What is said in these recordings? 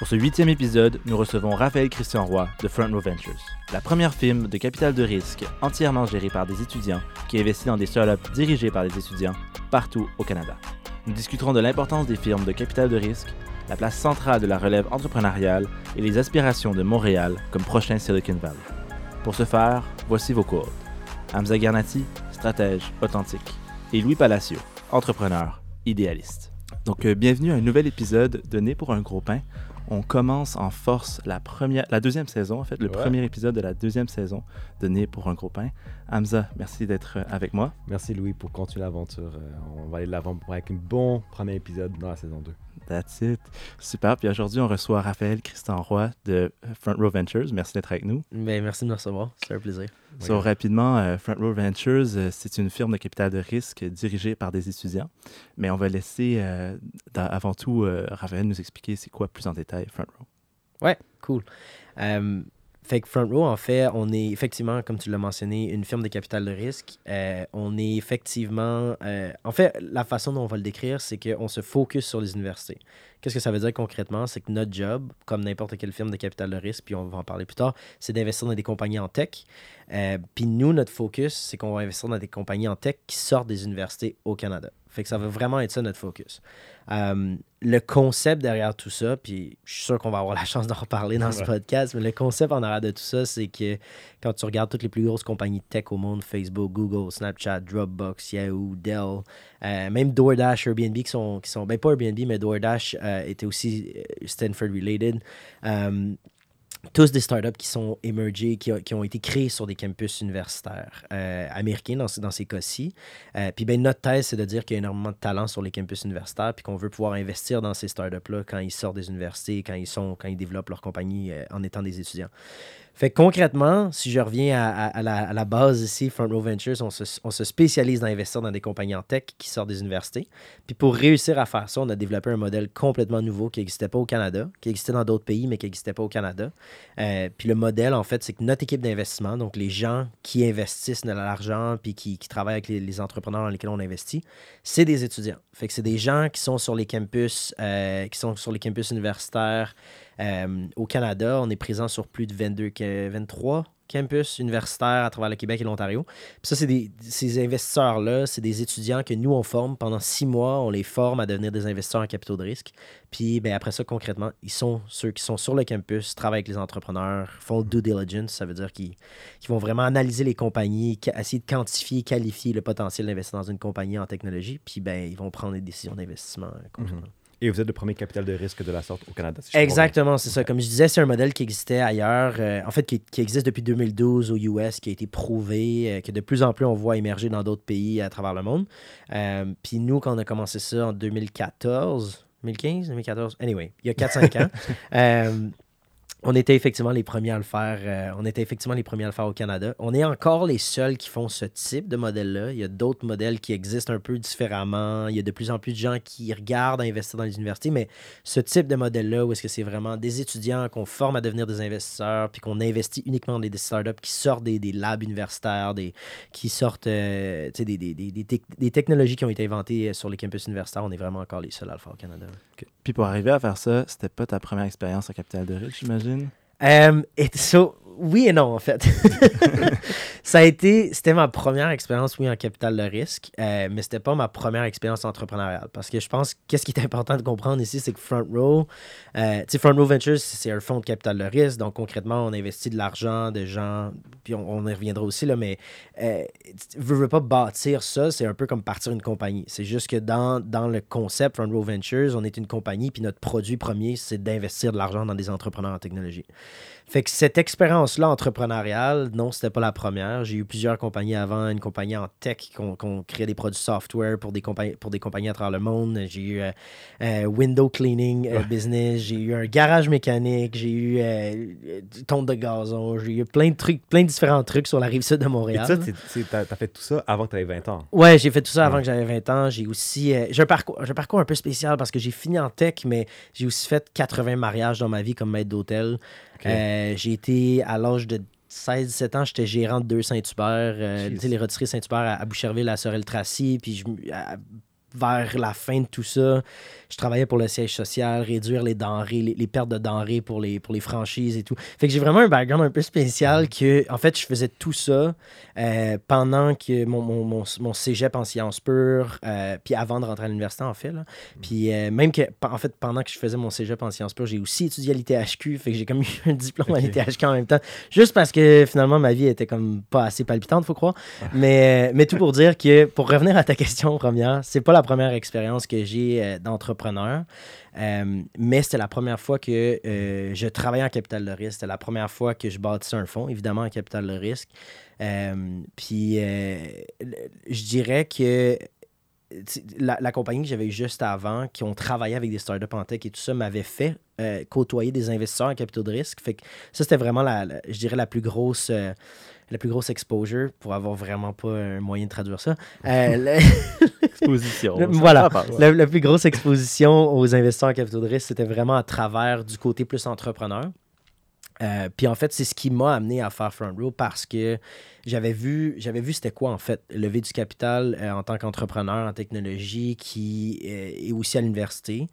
Pour ce huitième épisode, nous recevons Raphaël Christian Roy de Front Row Ventures, la première firme de capital de risque entièrement gérée par des étudiants qui investit dans des startups dirigées par des étudiants partout au Canada. Nous discuterons de l'importance des firmes de capital de risque, la place centrale de la relève entrepreneuriale et les aspirations de Montréal comme prochain Silicon Valley. Pour ce faire, voici vos codes. Hamza Garnati, stratège authentique, et Louis Palacio, entrepreneur idéaliste. Donc, euh, bienvenue à un nouvel épisode de Né pour un gros pain on commence en force la première, la deuxième saison, en fait, le premier épisode de la deuxième saison de Né pour un gros pain. Hamza, merci d'être euh, avec moi. Merci Louis pour continuer l'aventure. Euh, on va aller de l'avant avec un bon premier épisode dans la saison 2. That's it. Super. Puis aujourd'hui, on reçoit Raphaël Christian Roy de Front Row Ventures. Merci d'être avec nous. Ben, merci de nous recevoir. C'est un plaisir. So, rapidement, euh, Front Row Ventures, euh, c'est une firme de capital de risque dirigée par des étudiants. Mais on va laisser euh, avant tout Raphaël nous expliquer c'est quoi plus en détail Front Row. Ouais, cool. Fait que Front Row, en fait, on est effectivement, comme tu l'as mentionné, une firme de capital de risque. Euh, on est effectivement. Euh, en fait, la façon dont on va le décrire, c'est qu'on se focus sur les universités. Qu'est-ce que ça veut dire concrètement? C'est que notre job, comme n'importe quelle firme de capital de risque, puis on va en parler plus tard, c'est d'investir dans des compagnies en tech. Euh, puis nous, notre focus, c'est qu'on va investir dans des compagnies en tech qui sortent des universités au Canada. Fait que ça va vraiment être ça notre focus. Euh, le concept derrière tout ça, puis je suis sûr qu'on va avoir la chance d'en reparler dans ce podcast, mais le concept en arrière de tout ça, c'est que quand tu regardes toutes les plus grosses compagnies tech au monde, Facebook, Google, Snapchat, Dropbox, Yahoo, Dell, euh, même DoorDash, Airbnb, qui sont, qui sont ben pas Airbnb, mais DoorDash euh, était aussi Stanford related tous des startups qui sont émergés, qui, ont été créés sur des campus universitaires euh, américains dans, dans ces cas-ci. Euh, puis ben, notre thèse, c'est de dire qu'il y a énormément de talent sur les campus universitaires, puis qu'on veut pouvoir investir dans ces startups-là quand ils sortent des universités, quand ils, sont, quand ils développent leur compagnie euh, en étant des étudiants. Fait concrètement, si je reviens à, la, base ici, Front Row Ventures, on se, spécialise dans investir dans des compagnies en tech qui sortent des universités. Puis pour réussir à faire ça, on a développé un modèle complètement nouveau qui n'existait pas au Canada, qui existait dans d'autres pays, mais qui n'existait pas au Canada. Euh, puis le modèle, en fait, c'est que notre équipe d'investissement, donc les gens qui investissent de l'argent puis qui, travaillent avec les, entrepreneurs dans lesquels on investit, c'est des étudiants. Fait que c'est des gens qui sont sur les campus, euh, qui sont sur les campus universitaires. Euh, au Canada, on est présent sur plus de 22, 23 campus universitaires à travers le Québec et l'Ontario. ça, c'est des, ces investisseurs-là, c'est des étudiants que nous, on forme pendant six mois. On les forme à devenir des investisseurs en capitaux de risque. Puis ben, après ça, concrètement, ils sont ceux qui sont sur le campus, travaillent avec les entrepreneurs, font due diligence. Ça veut dire qu'ils vont vraiment analyser les compagnies, essayer de quantifier, qualifier le potentiel d'investir dans une compagnie en technologie. Puis ben, ils vont prendre des décisions d'investissement. Euh, mhm. Et vous êtes le premier capital de risque de la sorte au Canada. Exactement, c'est ça. Comme je disais, c'est un modèle qui existait ailleurs, euh, en fait, qui, existe depuis 2012 aux US, qui a été prouvé, euh, que de plus en plus on voit émerger dans d'autres pays à travers le monde. Euh, puis nous, quand on a commencé ça en 2014, 2015, 2014, anyway, il y a 4-5 ans. On était effectivement les premiers à le faire. Euh, on était effectivement les premiers à le faire au Canada. On est encore les seuls qui font ce type de modèle-là. Il y a d'autres modèles qui existent un peu différemment. Il y a de plus en plus de gens qui regardent à investir dans les universités, mais ce type de modèle-là, où est-ce que c'est vraiment des étudiants qu'on forme à devenir des investisseurs, puis qu'on investit uniquement dans des startups qui sortent des, labs universitaires, des, qui sortent euh, des, technologies qui ont été inventées sur les campus universitaires, on est vraiment encore les seuls à le faire au Canada. Pour arriver à faire ça, c'était pas ta première expérience à Capital de Riche, j'imagine? So, oui et non, en fait. ça a été, c'était ma première expérience, oui, en capital de risque, euh, mais c'était pas ma première expérience entrepreneuriale. Parce que je pense, qu'est-ce qui est important de comprendre ici, c'est que Front Row, euh, tu sais, Front Row Ventures, c'est un fonds de capital de risque. Donc, concrètement, on investit de l'argent de gens, puis on, y reviendra aussi, là, mais euh, veux, veux pas bâtir ça, c'est un peu comme partir une compagnie. C'est juste que dans, dans le concept Front Row Ventures, on est une compagnie, puis notre produit premier, c'est d'investir de l'argent dans des entrepreneurs en technologie. Fait que cette expérience expérience-là entrepreneuriale, non, c'était pas la première. J'ai eu plusieurs compagnies avant, une compagnie en tech qu'on qu'on créait des produits software pour des, compagnies, pour des compagnies à travers le monde. J'ai eu euh, euh, window cleaning euh, business, j'ai eu un garage mécanique, j'ai eu du tonte de gazon, j'ai eu plein de trucs, plein de différents trucs sur la rive sud de Et Montréal. ça, c'est- c'est- t'as as fait tout ça avant que tu aies 20 ans. Ouais, j'ai fait tout ça avant Ouais. que j'avais 20 ans. J'ai aussi. j'ai un, parcours, j'ai un parcours un peu spécial parce que j'ai fini en tech, mais j'ai aussi fait 80 mariages dans ma vie comme maître d'hôtel. Euh, j'ai été à l'âge de 16-17 ans, j'étais gérant de deux Saint-Hubert, euh, les rôtisseries Saint-Hubert à, à Boucherville, à Sorel-Tracy. Puis je m- à- vers la fin de tout ça, je travaillais pour le siège social, réduire les denrées, les, les pertes de denrées pour les, pour les franchises et tout. Fait que j'ai vraiment un background un peu spécial que, en fait, je faisais tout ça euh, pendant que mon, mon, mon, mon cégep en sciences pures, euh, puis avant de rentrer à l'université, en fait. Là. Puis euh, même que, en fait, pendant que je faisais mon cégep en sciences pures, j'ai aussi étudié à l'ITHQ, fait que j'ai comme eu un diplôme à l'ITHQ en même temps, juste parce que finalement, ma vie était comme pas assez palpitante, faut croire. Mais, mais tout pour dire que, pour revenir à ta question première, c'est pas la première expérience que j'ai euh, d'entrepreneur. Euh, mais c'était la première fois que euh, je travaillais en capital de risque. C'était la première fois que je bâtissais un fonds, évidemment en capital de risque. Puis je dirais que la, la compagnie que j'avais juste avant, qui ont travaillé avec des startups en tech et tout ça, m'avait fait côtoyer des investisseurs en capitaux de risque. Fait que ça, c'était vraiment, la, la- je dirais, la plus grosse. La plus grosse exposure, pour avoir vraiment pas un moyen de traduire ça. Euh, Exposition. Le- voilà. la plus grosse exposition aux investisseurs en capitaux de risque, c'était vraiment à travers du côté plus entrepreneur. Euh, puis en fait, c'est ce qui m'a amené à faire Front Row parce que j'avais vu, j'avais vu c'était quoi en fait, lever du capital euh, en tant qu'entrepreneur en technologie qui euh, est aussi à l'université.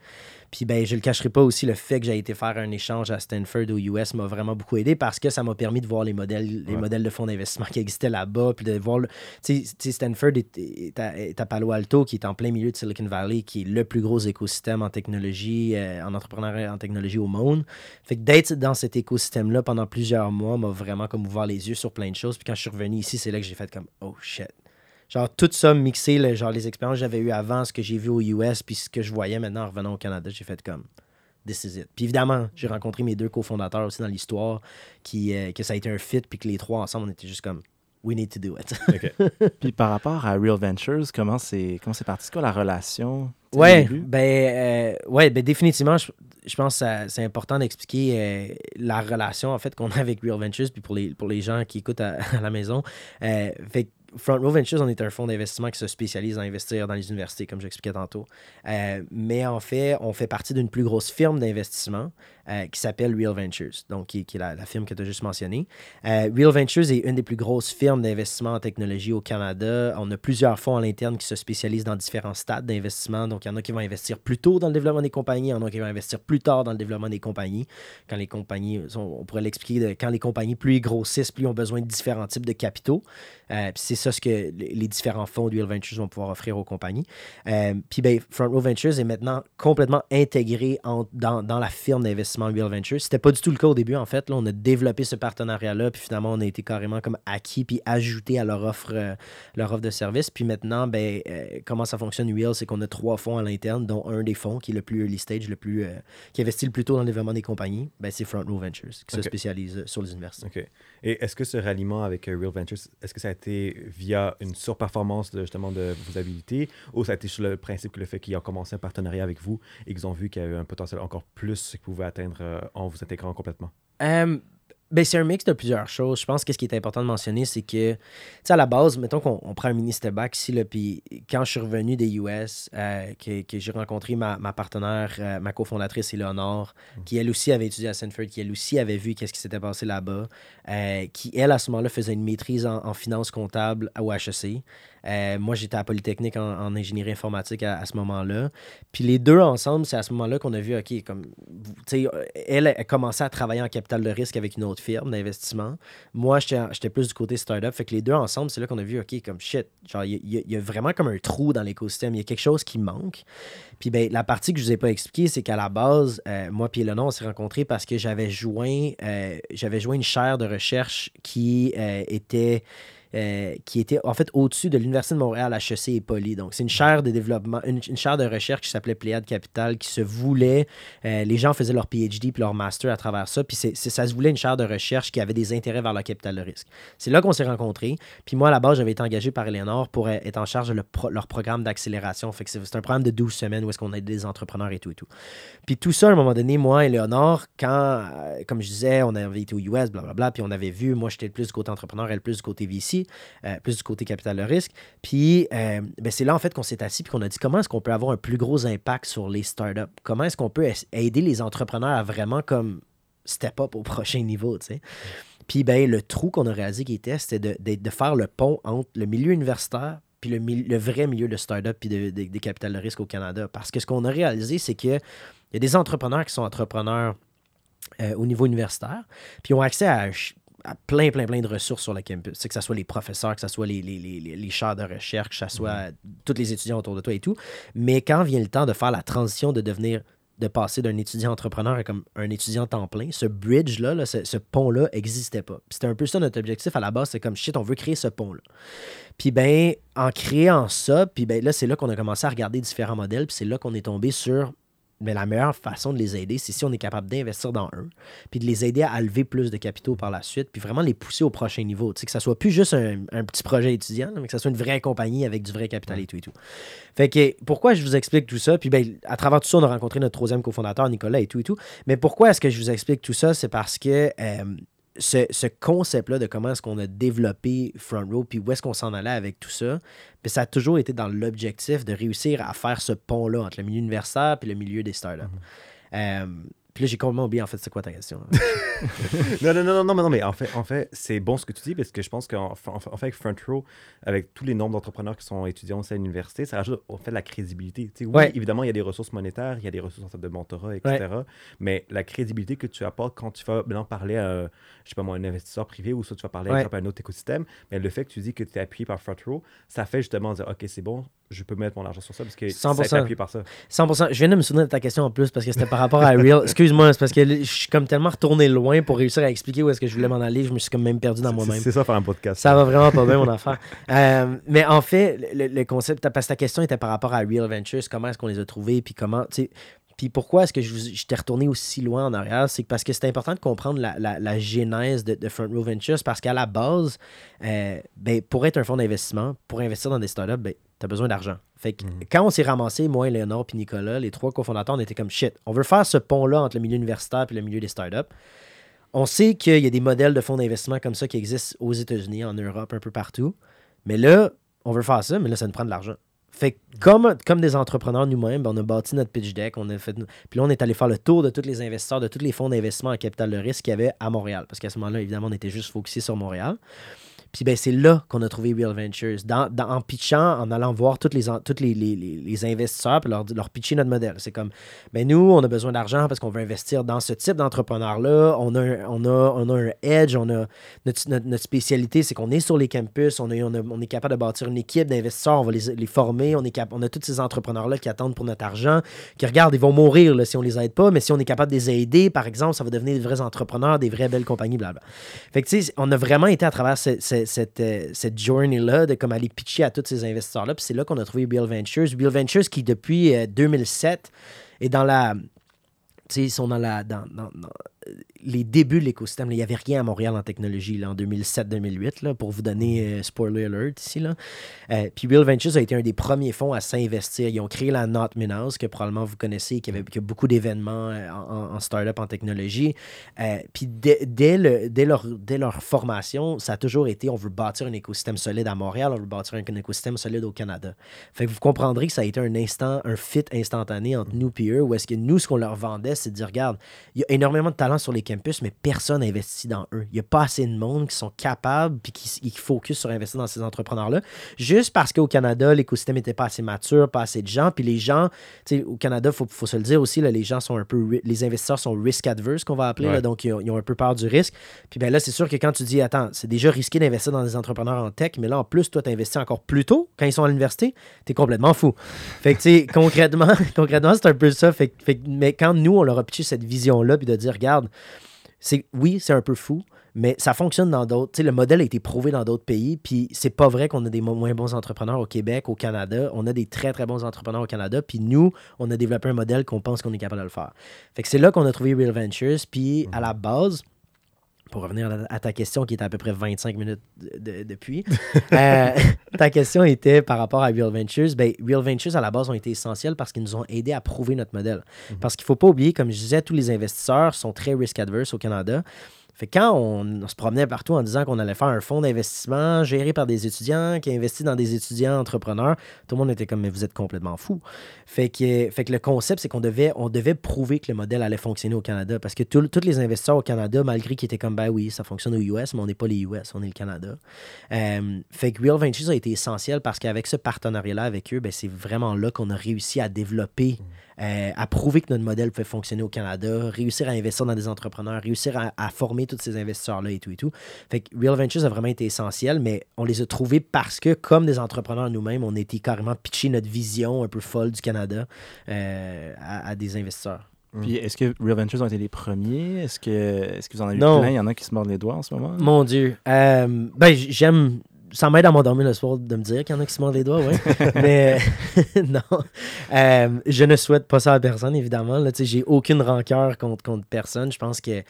Puis ben, je le cacherai pas aussi, le fait que j'ai été faire un échange à Stanford aux US m'a vraiment beaucoup aidé parce que ça m'a permis de voir les modèles, les Ouais. modèles de fonds d'investissement qui existaient là-bas, puis de voir tu sais- tu sais, Stanford est, est à, est à Palo Alto, qui est en plein milieu de Silicon Valley, qui est le plus gros écosystème en technologie, euh, en entrepreneuriat en technologie au monde. Fait que d'être dans cet écosystème-là pendant plusieurs mois m'a vraiment comme ouvert les yeux sur plein de choses. Puis quand je suis revenu ici, c'est là que j'ai fait comme oh shit. Genre tout ça mixé, genre les expériences que j'avais eues avant, ce que j'ai vu aux US, puis ce que je voyais maintenant en revenant au Canada, j'ai fait comme this is it. Puis évidemment, j'ai rencontré mes deux cofondateurs aussi dans l'histoire, qui euh, que ça a été un fit, puis que les trois ensemble, on était juste comme we need to do it. OK. Puis par rapport à Real Ventures, comment c'est comment c'est parti? C'est quoi la relation? début? ben, euh, ouais, ben définitivement, je, je pense que ça- c'est important d'expliquer euh, la relation en fait qu'on a avec Real Ventures, puis pour les, pour les gens qui écoutent à, à la maison. Euh, fait que Front Row Ventures, on est un fonds d'investissement qui se spécialise à investir dans les universités, comme j'expliquais tantôt. Euh, mais en fait, on fait partie d'une plus grosse firme d'investissement euh, qui s'appelle Real Ventures, donc qui, est la, firme que tu as juste mentionnée. Euh, Real Ventures est une des plus grosses firmes d'investissement en technologie au Canada. On a plusieurs fonds à l'interne qui se spécialisent dans différents stades d'investissement. Donc, il y en a qui vont investir plus tôt dans le développement des compagnies, il y en a qui vont investir plus tard dans le développement des compagnies. Quand les compagnies, on pourrait l'expliquer, quand les compagnies plus grossissent, plus ils ont besoin de différents types de capitaux. Euh, puis c'est ça ce que les différents fonds de Real Ventures vont pouvoir offrir aux compagnies. Euh, puis ben, Front Row Ventures est maintenant complètement intégré en- dans, dans la firme d'investissement Real Ventures. C'était pas du tout le cas au début, en fait. Là, on a développé ce partenariat-là, puis finalement, on a été carrément comme acquis, puis ajouté à leur offre, euh, leur offre de service. Puis maintenant, ben, euh, comment ça fonctionne Real, c'est qu'on a trois fonds à l'interne, dont un des fonds qui est le plus early stage, le plus, qui investit le plus tôt dans le développement des compagnies, ben, c'est Front Row Ventures, qui se spécialise sur les universités. Et est-ce que ce ralliement avec euh, Real Ventures, est-ce que ça a été via une surperformance de, justement de vos habilités ou ça a été sur le principe que le fait qu'ils ont commencé un partenariat avec vous et qu'ils ont vu qu'il y avait un potentiel encore plus qu'ils pouvaient atteindre euh, en vous intégrant complètement? Euh, ben, c'est un mix de plusieurs choses. Je pense que ce qui est important de mentionner, c'est que, tu sais, à la base, mettons qu'on on prend un mini step back ici, puis quand je suis revenu des US, euh, que, que j'ai rencontré ma, ma partenaire, euh, ma cofondatrice Éléonore, qui elle aussi avait étudié à Stanford, qui elle aussi avait vu qu'est-ce qui s'était passé là-bas, euh, qui elle, à ce moment-là, faisait une maîtrise en, en finance comptable au HEC. Euh, moi, j'étais à Polytechnique en, ingénierie informatique à, ce moment-là. Puis les deux ensemble, c'est à ce moment-là qu'on a vu, OK, comme, elle a commencé à travailler en capital de risque avec une autre firme d'investissement. Moi, j'étais plus du côté startup. Fait que les deux ensemble, c'est là qu'on a vu, OK, comme shit, genre, il y, a- vraiment comme un trou dans l'écosystème. Il y a quelque chose qui manque. Puis ben, la partie que je vous ai pas expliquée, c'est qu'à la base, euh, moi et Eleanor, on s'est rencontrés parce que j'avais joint, euh, j'avais joint une chaire de recherche qui était euh, qui était en fait au-dessus de l'Université de Montréal, HEC et Poly. Donc, c'est une chaire de développement, une, une chaire de recherche qui s'appelait Pléiade Capital, qui se voulait. euh, les gens faisaient leur PhD puis leur master à travers ça. Puis c'est, ça se voulait une chaire de recherche qui avait des intérêts vers le capital de risque. C'est là qu'on s'est rencontrés. Puis moi, à la base, j'avais été engagé par Eleanor pour euh, être en charge de le pro- leur programme d'accélération. Fait que c'est, un programme de 12 semaines où est-ce qu'on aide des entrepreneurs et tout et tout. Puis tout ça, à un moment donné, moi et Léonore, quand, euh, comme je disais, on avait été aux US, blablabla, puis on avait vu, moi j'étais plus du côté entrepreneur, elle plus du côté VC, euh, plus du côté capital de risque. Puis euh, ben, c'est là en fait qu'on s'est assis puis qu'on a dit comment est-ce qu'on peut avoir un plus gros impact sur les startups? Comment est-ce qu'on peut aider les entrepreneurs à vraiment comme step up au prochain niveau, tu sais? Puis ben, le trou qu'on a réalisé qui était, c'était de, faire le pont entre le milieu universitaire puis le, vrai milieu de start-up puis de- de- des capitales de risque au Canada. Parce que ce qu'on a réalisé, c'est que il y a des entrepreneurs qui sont entrepreneurs euh, au niveau universitaire, puis ont accès à, à plein, plein, plein de ressources sur le campus. C'est que ce soit les professeurs, que ce soit les, les, les, les- chaires de recherche, que ce soit tous les étudiants autour de toi et tout. Mais quand vient le temps de faire la transition de devenir de passer d'un étudiant entrepreneur à comme un étudiant temps plein, ce bridge-là, là, ce, ce pont-là n'existait pas. Puis C'était un peu ça notre objectif à la base, c'est comme shit, on veut créer ce pont-là. Puis ben, en créant ça, puis ben là, c'est là qu'on a commencé à regarder différents modèles, puis c'est là qu'on est tombé sur mais la meilleure façon de les aider, c'est si on est capable d'investir dans eux, puis de les aider à lever plus de capitaux par la suite, puis vraiment les pousser au prochain niveau. Tu sais, que ça soit plus juste un, un petit projet étudiant, mais que ça soit une vraie compagnie avec du vrai capital et tout et tout. Fait que pourquoi je vous explique tout ça? Puis ben, à travers tout ça, on a rencontré notre troisième cofondateur, Nicolas, et tout et tout. Mais pourquoi est-ce que je vous explique tout ça? C'est parce que euh, ce, ce concept-là de comment est-ce qu'on a développé Front Row, puis où est-ce qu'on s'en allait avec tout ça, puis ça a toujours été dans l'objectif de réussir à faire ce pont-là entre le milieu universitaire et le milieu des startups. Euh, puis là, j'ai complètement oublié, en fait, c'est quoi ta question? non, non, non, non, non, non, mais en fait, en fait c'est bon ce que tu dis parce que je pense qu'en en fait, avec Front Row, avec tous les nombres d'entrepreneurs qui sont étudiants à l'université, ça rajoute en fait de la crédibilité. Tu sais, oui, Ouais. évidemment, il y a des ressources monétaires, il y a des ressources en termes de mentorat, etc. Mais la crédibilité que tu apportes quand tu vas maintenant parler à, je sais pas moi, un investisseur privé ou soit tu vas parler Ouais. exemple, à un autre écosystème, mais le fait que tu dis que tu es appuyé par Front Row, ça fait justement dire, OK, c'est bon, je peux mettre mon argent sur ça parce que ça a été 100%. appuyé par ça. 100%. Je viens de me souvenir de ta question en plus parce que c'était par rapport à Real. Excuse-moi, c'est parce que je suis comme tellement retourné loin pour réussir à expliquer où est-ce que je voulais m'en aller. Je me suis comme même perdu dans moi-même. C'est ça faire un podcast. Ça va vraiment pas bien, mon affaire. Euh, mais en fait, le, le concept, parce que ta question était par rapport à Real Ventures, comment est-ce qu'on les a trouvés, puis comment, tu sais, puis pourquoi est-ce que je, t'ai retourné aussi loin en arrière, c'est parce que c'est important de comprendre la, la- la genèse de, de Front Row Ventures, parce qu'à la base, euh, ben, pour être un fonds d'investissement, pour investir dans des startups, ben, tu as besoin d'argent. Fait que quand on s'est ramassé, moi, Léonard puis Nicolas, les trois cofondateurs, on était comme shit. On veut faire ce pont-là entre le milieu universitaire et le milieu des startups. On sait qu'il y a des modèles de fonds d'investissement comme ça qui existent aux États-Unis, en Europe, un peu partout. Mais là, on veut faire ça, mais là, ça nous prend de l'argent. Fait que comme, comme des entrepreneurs nous-mêmes, ben, on a bâti notre pitch deck, on a fait. Puis là, on est allé faire le tour de tous les investisseurs, de tous les fonds d'investissement en capital de risque qu'il y avait à Montréal. Parce qu'à ce moment-là, évidemment, on était juste focusé sur Montréal. Ben, c'est là qu'on a trouvé Real Ventures. Dans, en pitchant, en allant voir tous les, tous les, les- les- investisseurs puis leur, leur pitcher notre modèle. C'est comme, ben nous, on a besoin d'argent parce qu'on veut investir dans ce type d'entrepreneur-là. On a, un, on, a, on a un edge, on a notre, notre- spécialité, c'est qu'on est sur les campus, on, est- on, a- on est capable de bâtir une équipe d'investisseurs, on va les, les former, on, est cap- on a tous ces entrepreneurs-là qui attendent pour notre argent, qui regardent, ils vont mourir si on les aide pas, mais si on est capable de les aider, par exemple, ça va devenir des vrais entrepreneurs, des vraies belles compagnies, blablabla. Fait que, tu sais, on a vraiment été à travers ce- ce- cette, euh, cette journey-là de comme aller pitcher à tous ces investisseurs-là. Puis c'est là qu'on a trouvé Bill Ventures. Bill Ventures qui, depuis euh, 2007, est dans la. Tu sais, ils sont dans, la, euh, les débuts de l'écosystème. Il n'y avait rien à Montréal en technologie là, en 2007-2008, là, pour vous donner euh, spoiler alert ici. Là. Euh, puis Real Ventures a été un des premiers fonds à s'investir. Ils ont créé la Not House, que probablement vous connaissez, qui, avait, qui a beaucoup d'événements euh, en, startup, en technologie. Euh, puis dès, dès le- dès leur, dès leur formation, ça a toujours été on veut bâtir un écosystème solide à Montréal, on veut bâtir un, un écosystème solide au Canada. Fait que vous comprendrez que ça a été un instant, un fit instantané entre nous et eux, où est-ce que nous, ce qu'on leur vendait, c'est de dire regarde, il y a énormément de talents sur les campus, mais personne n'investit dans eux. Il n'y a pas assez de monde qui sont capables puis qui, qui focus sur investir dans ces entrepreneurs-là. Juste parce qu'au Canada, l'écosystème n'était pas assez mature, pas assez de gens. Puis les gens, tu sais, au Canada, il faut, faut se le dire aussi, là, les gens sont un peu. Les investisseurs sont risk adverse, qu'on va appeler. Ouais. là, donc, ils ont, ils ont un peu peur du risque. Puis ben là, c'est sûr que quand tu dis, attends, c'est déjà risqué d'investir dans des entrepreneurs en tech, mais là, en plus, toi, tu investis encore plus tôt quand ils sont à l'université, tu es complètement fou. Fait que, tu sais, concrètement, concrètement c'est un peu ça. Fait, mais quand nous, on leur a pitché cette vision-là, puis de dire, regarde, c'est oui, c'est un peu fou, Mais ça fonctionne dans d'autres. Tu sais, le modèle a été prouvé dans d'autres pays. Puis c'est pas vrai qu'on a des mo- moins bons entrepreneurs au Québec, au Canada. On a des très, très bons entrepreneurs au Canada. Puis nous, on a développé un modèle qu'on pense qu'on est capable de le faire. Fait que c'est là qu'on a trouvé Real Ventures. Puis à la base, pour revenir à- ta question qui est à peu près 25 minutes de- de- depuis, euh, ta question était par rapport à Real Ventures. Ben, Real Ventures, à la base, ont été essentiels parce qu'ils nous ont aidés à prouver notre modèle. Parce qu'il ne faut pas oublier, comme je disais, tous les investisseurs sont très risk-adverse au Canada. Fait que quand on, se promenait partout en disant qu'on allait faire un fonds d'investissement géré par des étudiants, qui investit dans des étudiants entrepreneurs, tout le monde était comme, mais vous êtes complètement fou. Fait que, fait que le concept, c'est qu'on devait, prouver que le modèle allait fonctionner au Canada. Parce que tous les investisseurs au Canada, malgré qu'ils étaient comme, ben oui, ça fonctionne aux US, mais on n'est pas les US, on est le Canada. Euh, fait que Real Ventures a été essentiel parce qu'avec ce partenariat-là avec eux, ben, c'est vraiment là qu'on a réussi à développer, euh, à prouver que notre modèle peut fonctionner au Canada, réussir à investir dans des entrepreneurs, réussir à, à former tous ces investisseurs-là et tout et tout. Fait que Real Ventures a vraiment été essentiel, mais on les a trouvés parce que, comme des entrepreneurs nous-mêmes, on a été carrément pitcher notre vision un peu folle du Canada euh, à, à des investisseurs. Puis est-ce que Real Ventures ont été les premiers? Est-ce que, est-ce que vous en avez eu Non. plein? Il y en a qui se mordent les doigts en ce moment? Mon Dieu. Euh, ben, j'aime. Ça m'aide à m'endormir le soir de me dire qu'il y en a qui se mordent les doigts, oui. Mais non. Euh, je ne souhaite pas ça à personne, évidemment. Là, j'ai aucune rancœur contre, contre personne. Je pense que.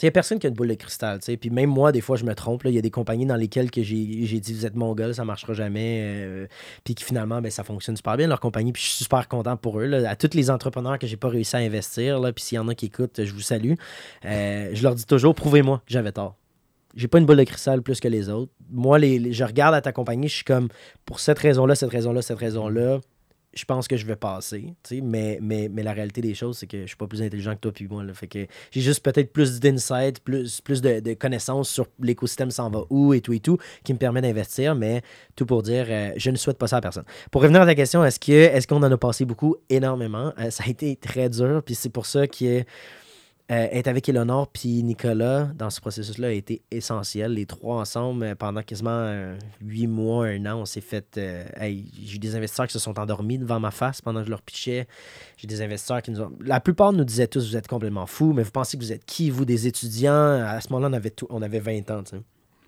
Il n'y a personne qui a une boule de cristal. tu sais. Puis même moi, des fois, je me trompe. Il y a des compagnies dans lesquelles que j'ai j'ai dit Vous êtes mon gars, ça ne marchera jamais. euh, puis qui finalement, ben, ça fonctionne super bien, leur compagnie. Puis je suis super content pour eux. là. À tous les entrepreneurs que j'ai pas réussi à investir, là, puis s'il y en a qui écoutent, je vous salue. Euh, je leur dis toujours Prouvez-moi que j'avais tort. J'ai pas une boule de cristal plus que les autres. Moi, les, je regarde à ta compagnie, je suis comme pour cette raison-là, cette raison-là, cette raison-là, je pense que je vais passer. Mais, mais, mais la réalité des choses, c'est que je suis pas plus intelligent que toi puis moi. Là. Fait que j'ai juste peut-être plus d'insight, plus, plus de, de connaissances sur l'écosystème s'en va où et tout et tout, qui me permet d'investir, mais tout pour dire, euh, je ne souhaite pas ça à personne. Pour revenir à ta question, est-ce que est-ce qu'on en a passé beaucoup? Énormément. Euh, ça a été très dur, puis c'est pour ça que euh, être avec Eleonore puis Nicolas dans ce processus-là a été essentiel. Les trois ensemble, euh, pendant quasiment euh, huit mois, un an, on s'est fait. j'ai eu des investisseurs qui se sont endormis devant ma face pendant que je leur pitchais. J'ai des investisseurs qui nous ont. La plupart nous disaient tous Vous êtes complètement fous, mais vous pensez que vous êtes qui, vous, des étudiants? À ce moment-là, on avait, tout, on avait 20 ans, tu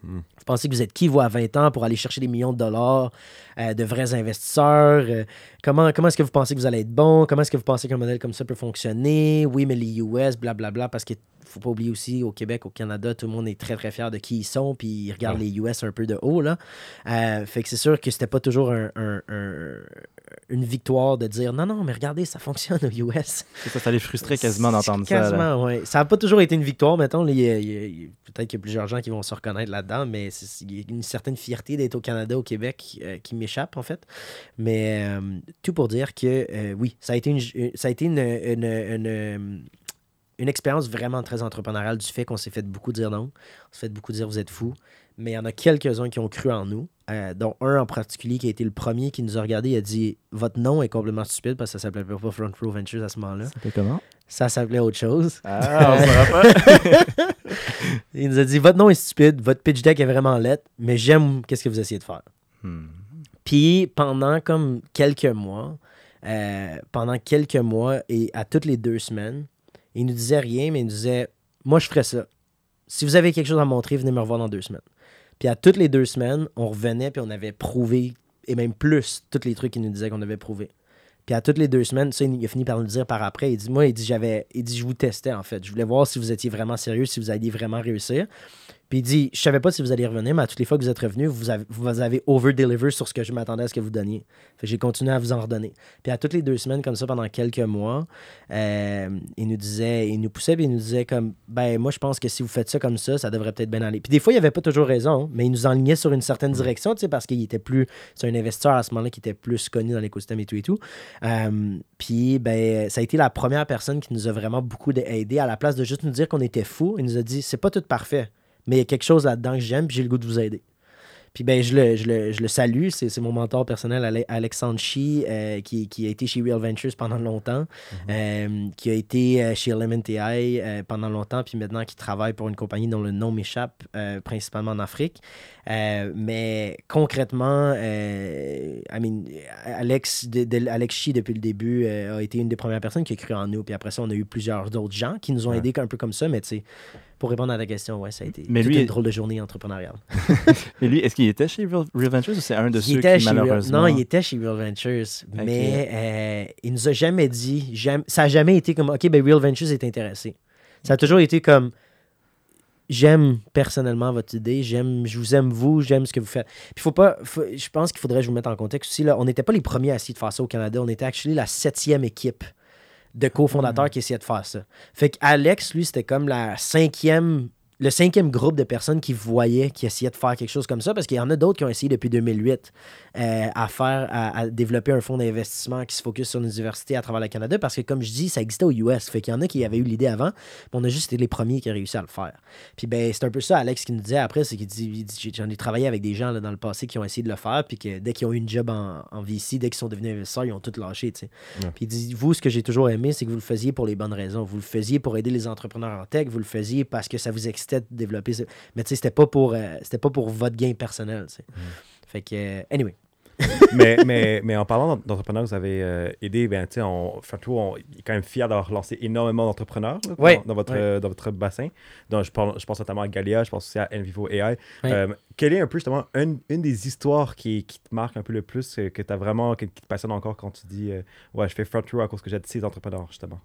Vous pensez que vous êtes qui, vous, à 20 ans, pour aller chercher des millions de dollars euh, de vrais investisseurs? Euh, comment comment est-ce que vous pensez que vous allez être bon? Comment est-ce que vous pensez qu'un modèle comme ça peut fonctionner? Oui, mais les US, blablabla, parce qu'il faut pas oublier aussi, au Québec, au Canada, tout le monde est très, très fier de qui ils sont, puis ils regardent les US un peu de haut, là. Euh, fait que c'est sûr que c'était pas toujours un- un- un- une victoire de dire non, non, mais regardez, ça fonctionne aux US. Ça, ça les frustrait quasiment d'entendre ça. Quasiment, ouais. Ça n'a pas toujours été une victoire, mettons. Peut-être qu'il y a plusieurs gens qui vont se reconnaître là-dedans, mais il y a une certaine fierté d'être au Canada, au Québec, euh, qui m'échappe, en fait. Mais euh, tout pour dire que, euh, oui, ça a été une, ça a été une, une, une, une expérience vraiment très entrepreneuriale du fait qu'on s'est fait beaucoup dire non. On s'est fait beaucoup dire vous êtes fous. Mais il y en a quelques-uns qui ont cru en nous, euh, dont un en particulier qui a été le premier qui nous a regardé. Il a dit Votre nom est complètement stupide parce que ça s'appelait pas Front Row Ventures à ce moment-là. C'était comment? Ça s'appelait autre chose. Ah, on saura pas. Il nous a dit Votre nom est stupide, votre pitch deck est vraiment lettre, mais j'aime qu'est-ce que vous essayez de faire. Hmm. Puis pendant comme quelques mois, euh, pendant quelques mois et à toutes les deux semaines, il nous disait rien, mais il nous disait Moi, je ferais ça. Si vous avez quelque chose à montrer, venez me revoir dans deux semaines. Puis à toutes les deux semaines, on revenait puis on avait prouvé, et même plus, tous les trucs qu'il nous disait qu'on avait prouvé. Puis à toutes les deux semaines, ça, il a fini par nous dire par après. Il dit Moi, il dit, j'avais. Il dit, je vous testais en fait. Je voulais voir si vous étiez vraiment sérieux, si vous alliez vraiment réussir. Puis il dit Je savais pas si vous alliez revenir, mais à toutes les fois que vous êtes revenu, vous avez, vous avez over-deliver sur ce que je m'attendais à ce que vous donniez. Fait j'ai continué à vous en redonner. Puis à toutes les deux semaines, comme ça, pendant quelques mois, euh, il nous disait, il nous poussait, puis il nous disait comme Ben, moi, je pense que si vous faites ça comme ça, ça devrait peut-être bien aller. Puis des fois, il avait pas toujours raison, mais il nous enlignait sur une certaine direction, tu sais, parce qu'il était plus. C'est un investisseur à ce moment-là qui était plus connu dans l'écosystème et tout et tout. Euh, puis, ben, ça a été la première personne qui nous a vraiment beaucoup aidé à la place de juste nous dire qu'on était fous. Il nous a dit c'est pas tout parfait, mais il y a quelque chose là-dedans que j'aime, puis j'ai le goût de vous aider. Puis ben, je le, je le, je le salue, c'est c'est mon mentor personnel, Ale- Alex Sanchi, euh, qui, qui a été chez Real Ventures pendant longtemps, euh, qui a été euh, chez Element AI euh, pendant longtemps, puis maintenant qui travaille pour une compagnie dont le nom m'échappe, principalement en Afrique. Mais concrètement, I mean, Alex, de, de- Alex Chi, depuis le début, a été une des premières personnes qui a cru en nous. Puis après ça, on a eu plusieurs autres gens qui nous ont Ouais. aidés un peu comme ça, mais tu sais, pour répondre à ta question, ouais, ça a été Mais lui une drôle de journée entrepreneuriale. Mais lui, est-ce qu'il était chez Real, Real Ventures ou c'est un de Il ceux qui Real- malheureusement... Non, il était chez Real Ventures, mais euh, il nous a jamais dit, jamais- ça a jamais été comme, OK, ben Real Ventures est intéressé. Ça a toujours été comme, j'aime personnellement votre idée, j'aime, je vous aime vous, j'aime ce que vous faites. Puis faut pas, faut- je pense qu'il faudrait que je vous mette en contexte aussi, là, on n'était pas les premiers à essayer de faire ça au Canada, on était actually la septième équipe de cofondateurs qui essayait de faire ça. Fait que Alex, lui, c'était comme la cinquième, le cinquième groupe de personnes qui voyaient, qui essayaient de faire quelque chose comme ça, parce qu'il y en a d'autres qui ont essayé depuis 2008 euh, à faire, à, à développer un fonds d'investissement qui se focus sur les universités à travers le Canada, parce que comme je dis, ça existait aux US. Fait qu'il y en a qui avaient eu l'idée avant, mais on a juste été les premiers qui ont réussi à le faire. Puis ben, c'est un peu ça, Alex, qui nous disait après, c'est qu'il dit, j'en ai travaillé avec des gens là, dans le passé qui ont essayé de le faire, puis que dès qu'ils ont eu une job en, en VC, dès qu'ils sont devenus investisseurs, ils ont tout lâché, tu sais. Ouais. Puis il dit, vous, ce que j'ai toujours aimé, c'est que vous le faisiez pour les bonnes raisons. Vous le faisiez pour aider les entrepreneurs en tech, vous le faisiez parce que ça vous excitait de développer ça. Mais tu sais, c'était pas pour euh, c'était pas pour votre gain personnel, sais. Fait que, euh, anyway. mais, mais, mais en parlant d'entrepreneurs, vous avez euh, aidé, ben, tu sais, on, Frontour, on est quand même fier d'avoir lancé énormément d'entrepreneurs là, dans, Ouais, dans votre, ouais. euh, dans votre bassin. Donc, je, parle, je pense notamment à Galia, je pense aussi à Envivo AI. Ouais. Euh, quelle est un peu justement une, une des histoires qui, qui te marque un peu le plus, que tu as vraiment, qui, qui te passionne encore quand tu dis, ouais, je fais Frontour à cause que j'aide ces entrepreneurs, justement.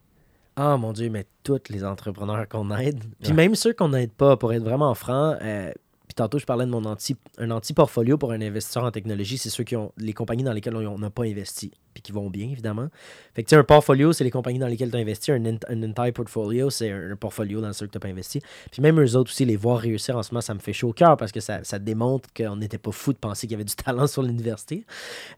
Ah mon Dieu, mais tous les entrepreneurs qu'on aide, puis Ouais. même ceux qu'on n'aide pas, pour être vraiment franc, euh, puis tantôt je parlais de mon anti, un anti-portfolio pour un investisseur en technologie, c'est ceux qui ont les compagnies dans lesquelles on n'a pas investi, qui vont bien évidemment. Fait que tu sais, un portfolio, c'est les compagnies dans lesquelles tu as investi, un, un entire portfolio, c'est un, portfolio dans ceux que tu n'as pas investi. Puis même eux autres aussi, les voir réussir en ce moment, ça me fait chaud au cœur parce que ça, ça démontre qu'on n'était pas fou de penser qu'il y avait du talent sur l'université.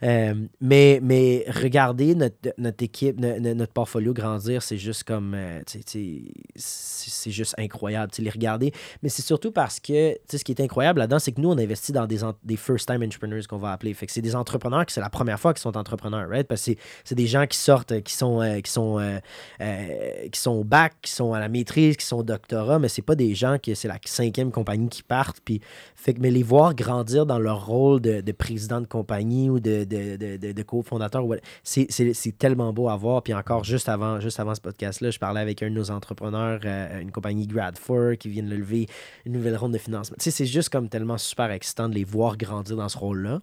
Euh, mais, mais regarder notre, notre équipe, no- no- notre portfolio grandir, c'est juste comme. euh, c'est juste incroyable. les regarder. Mais c'est surtout parce que ce qui est incroyable là-dedans, c'est que nous, on investit dans des, des first-time entrepreneurs qu'on va appeler. Fait que c'est des entrepreneurs qui c'est la première fois qu'ils sont entrepreneurs, right? C'est- des gens qui sortent, qui sont, euh, qui, sont, euh, euh, qui sont au bac, qui sont à la maîtrise, qui sont au doctorat, mais c'est pas des gens que c'est la cinquième compagnie qui partent. Mais les voir grandir dans leur rôle de, de président de compagnie ou de, de, de, cofondateur, c'est tellement beau à voir. Puis encore, juste avant, juste avant ce podcast-là, je parlais avec un de nos entrepreneurs, une compagnie Grad4, qui vient de lever une nouvelle ronde de financement. Tu c'est juste comme tellement super excitant de les voir grandir dans ce rôle-là.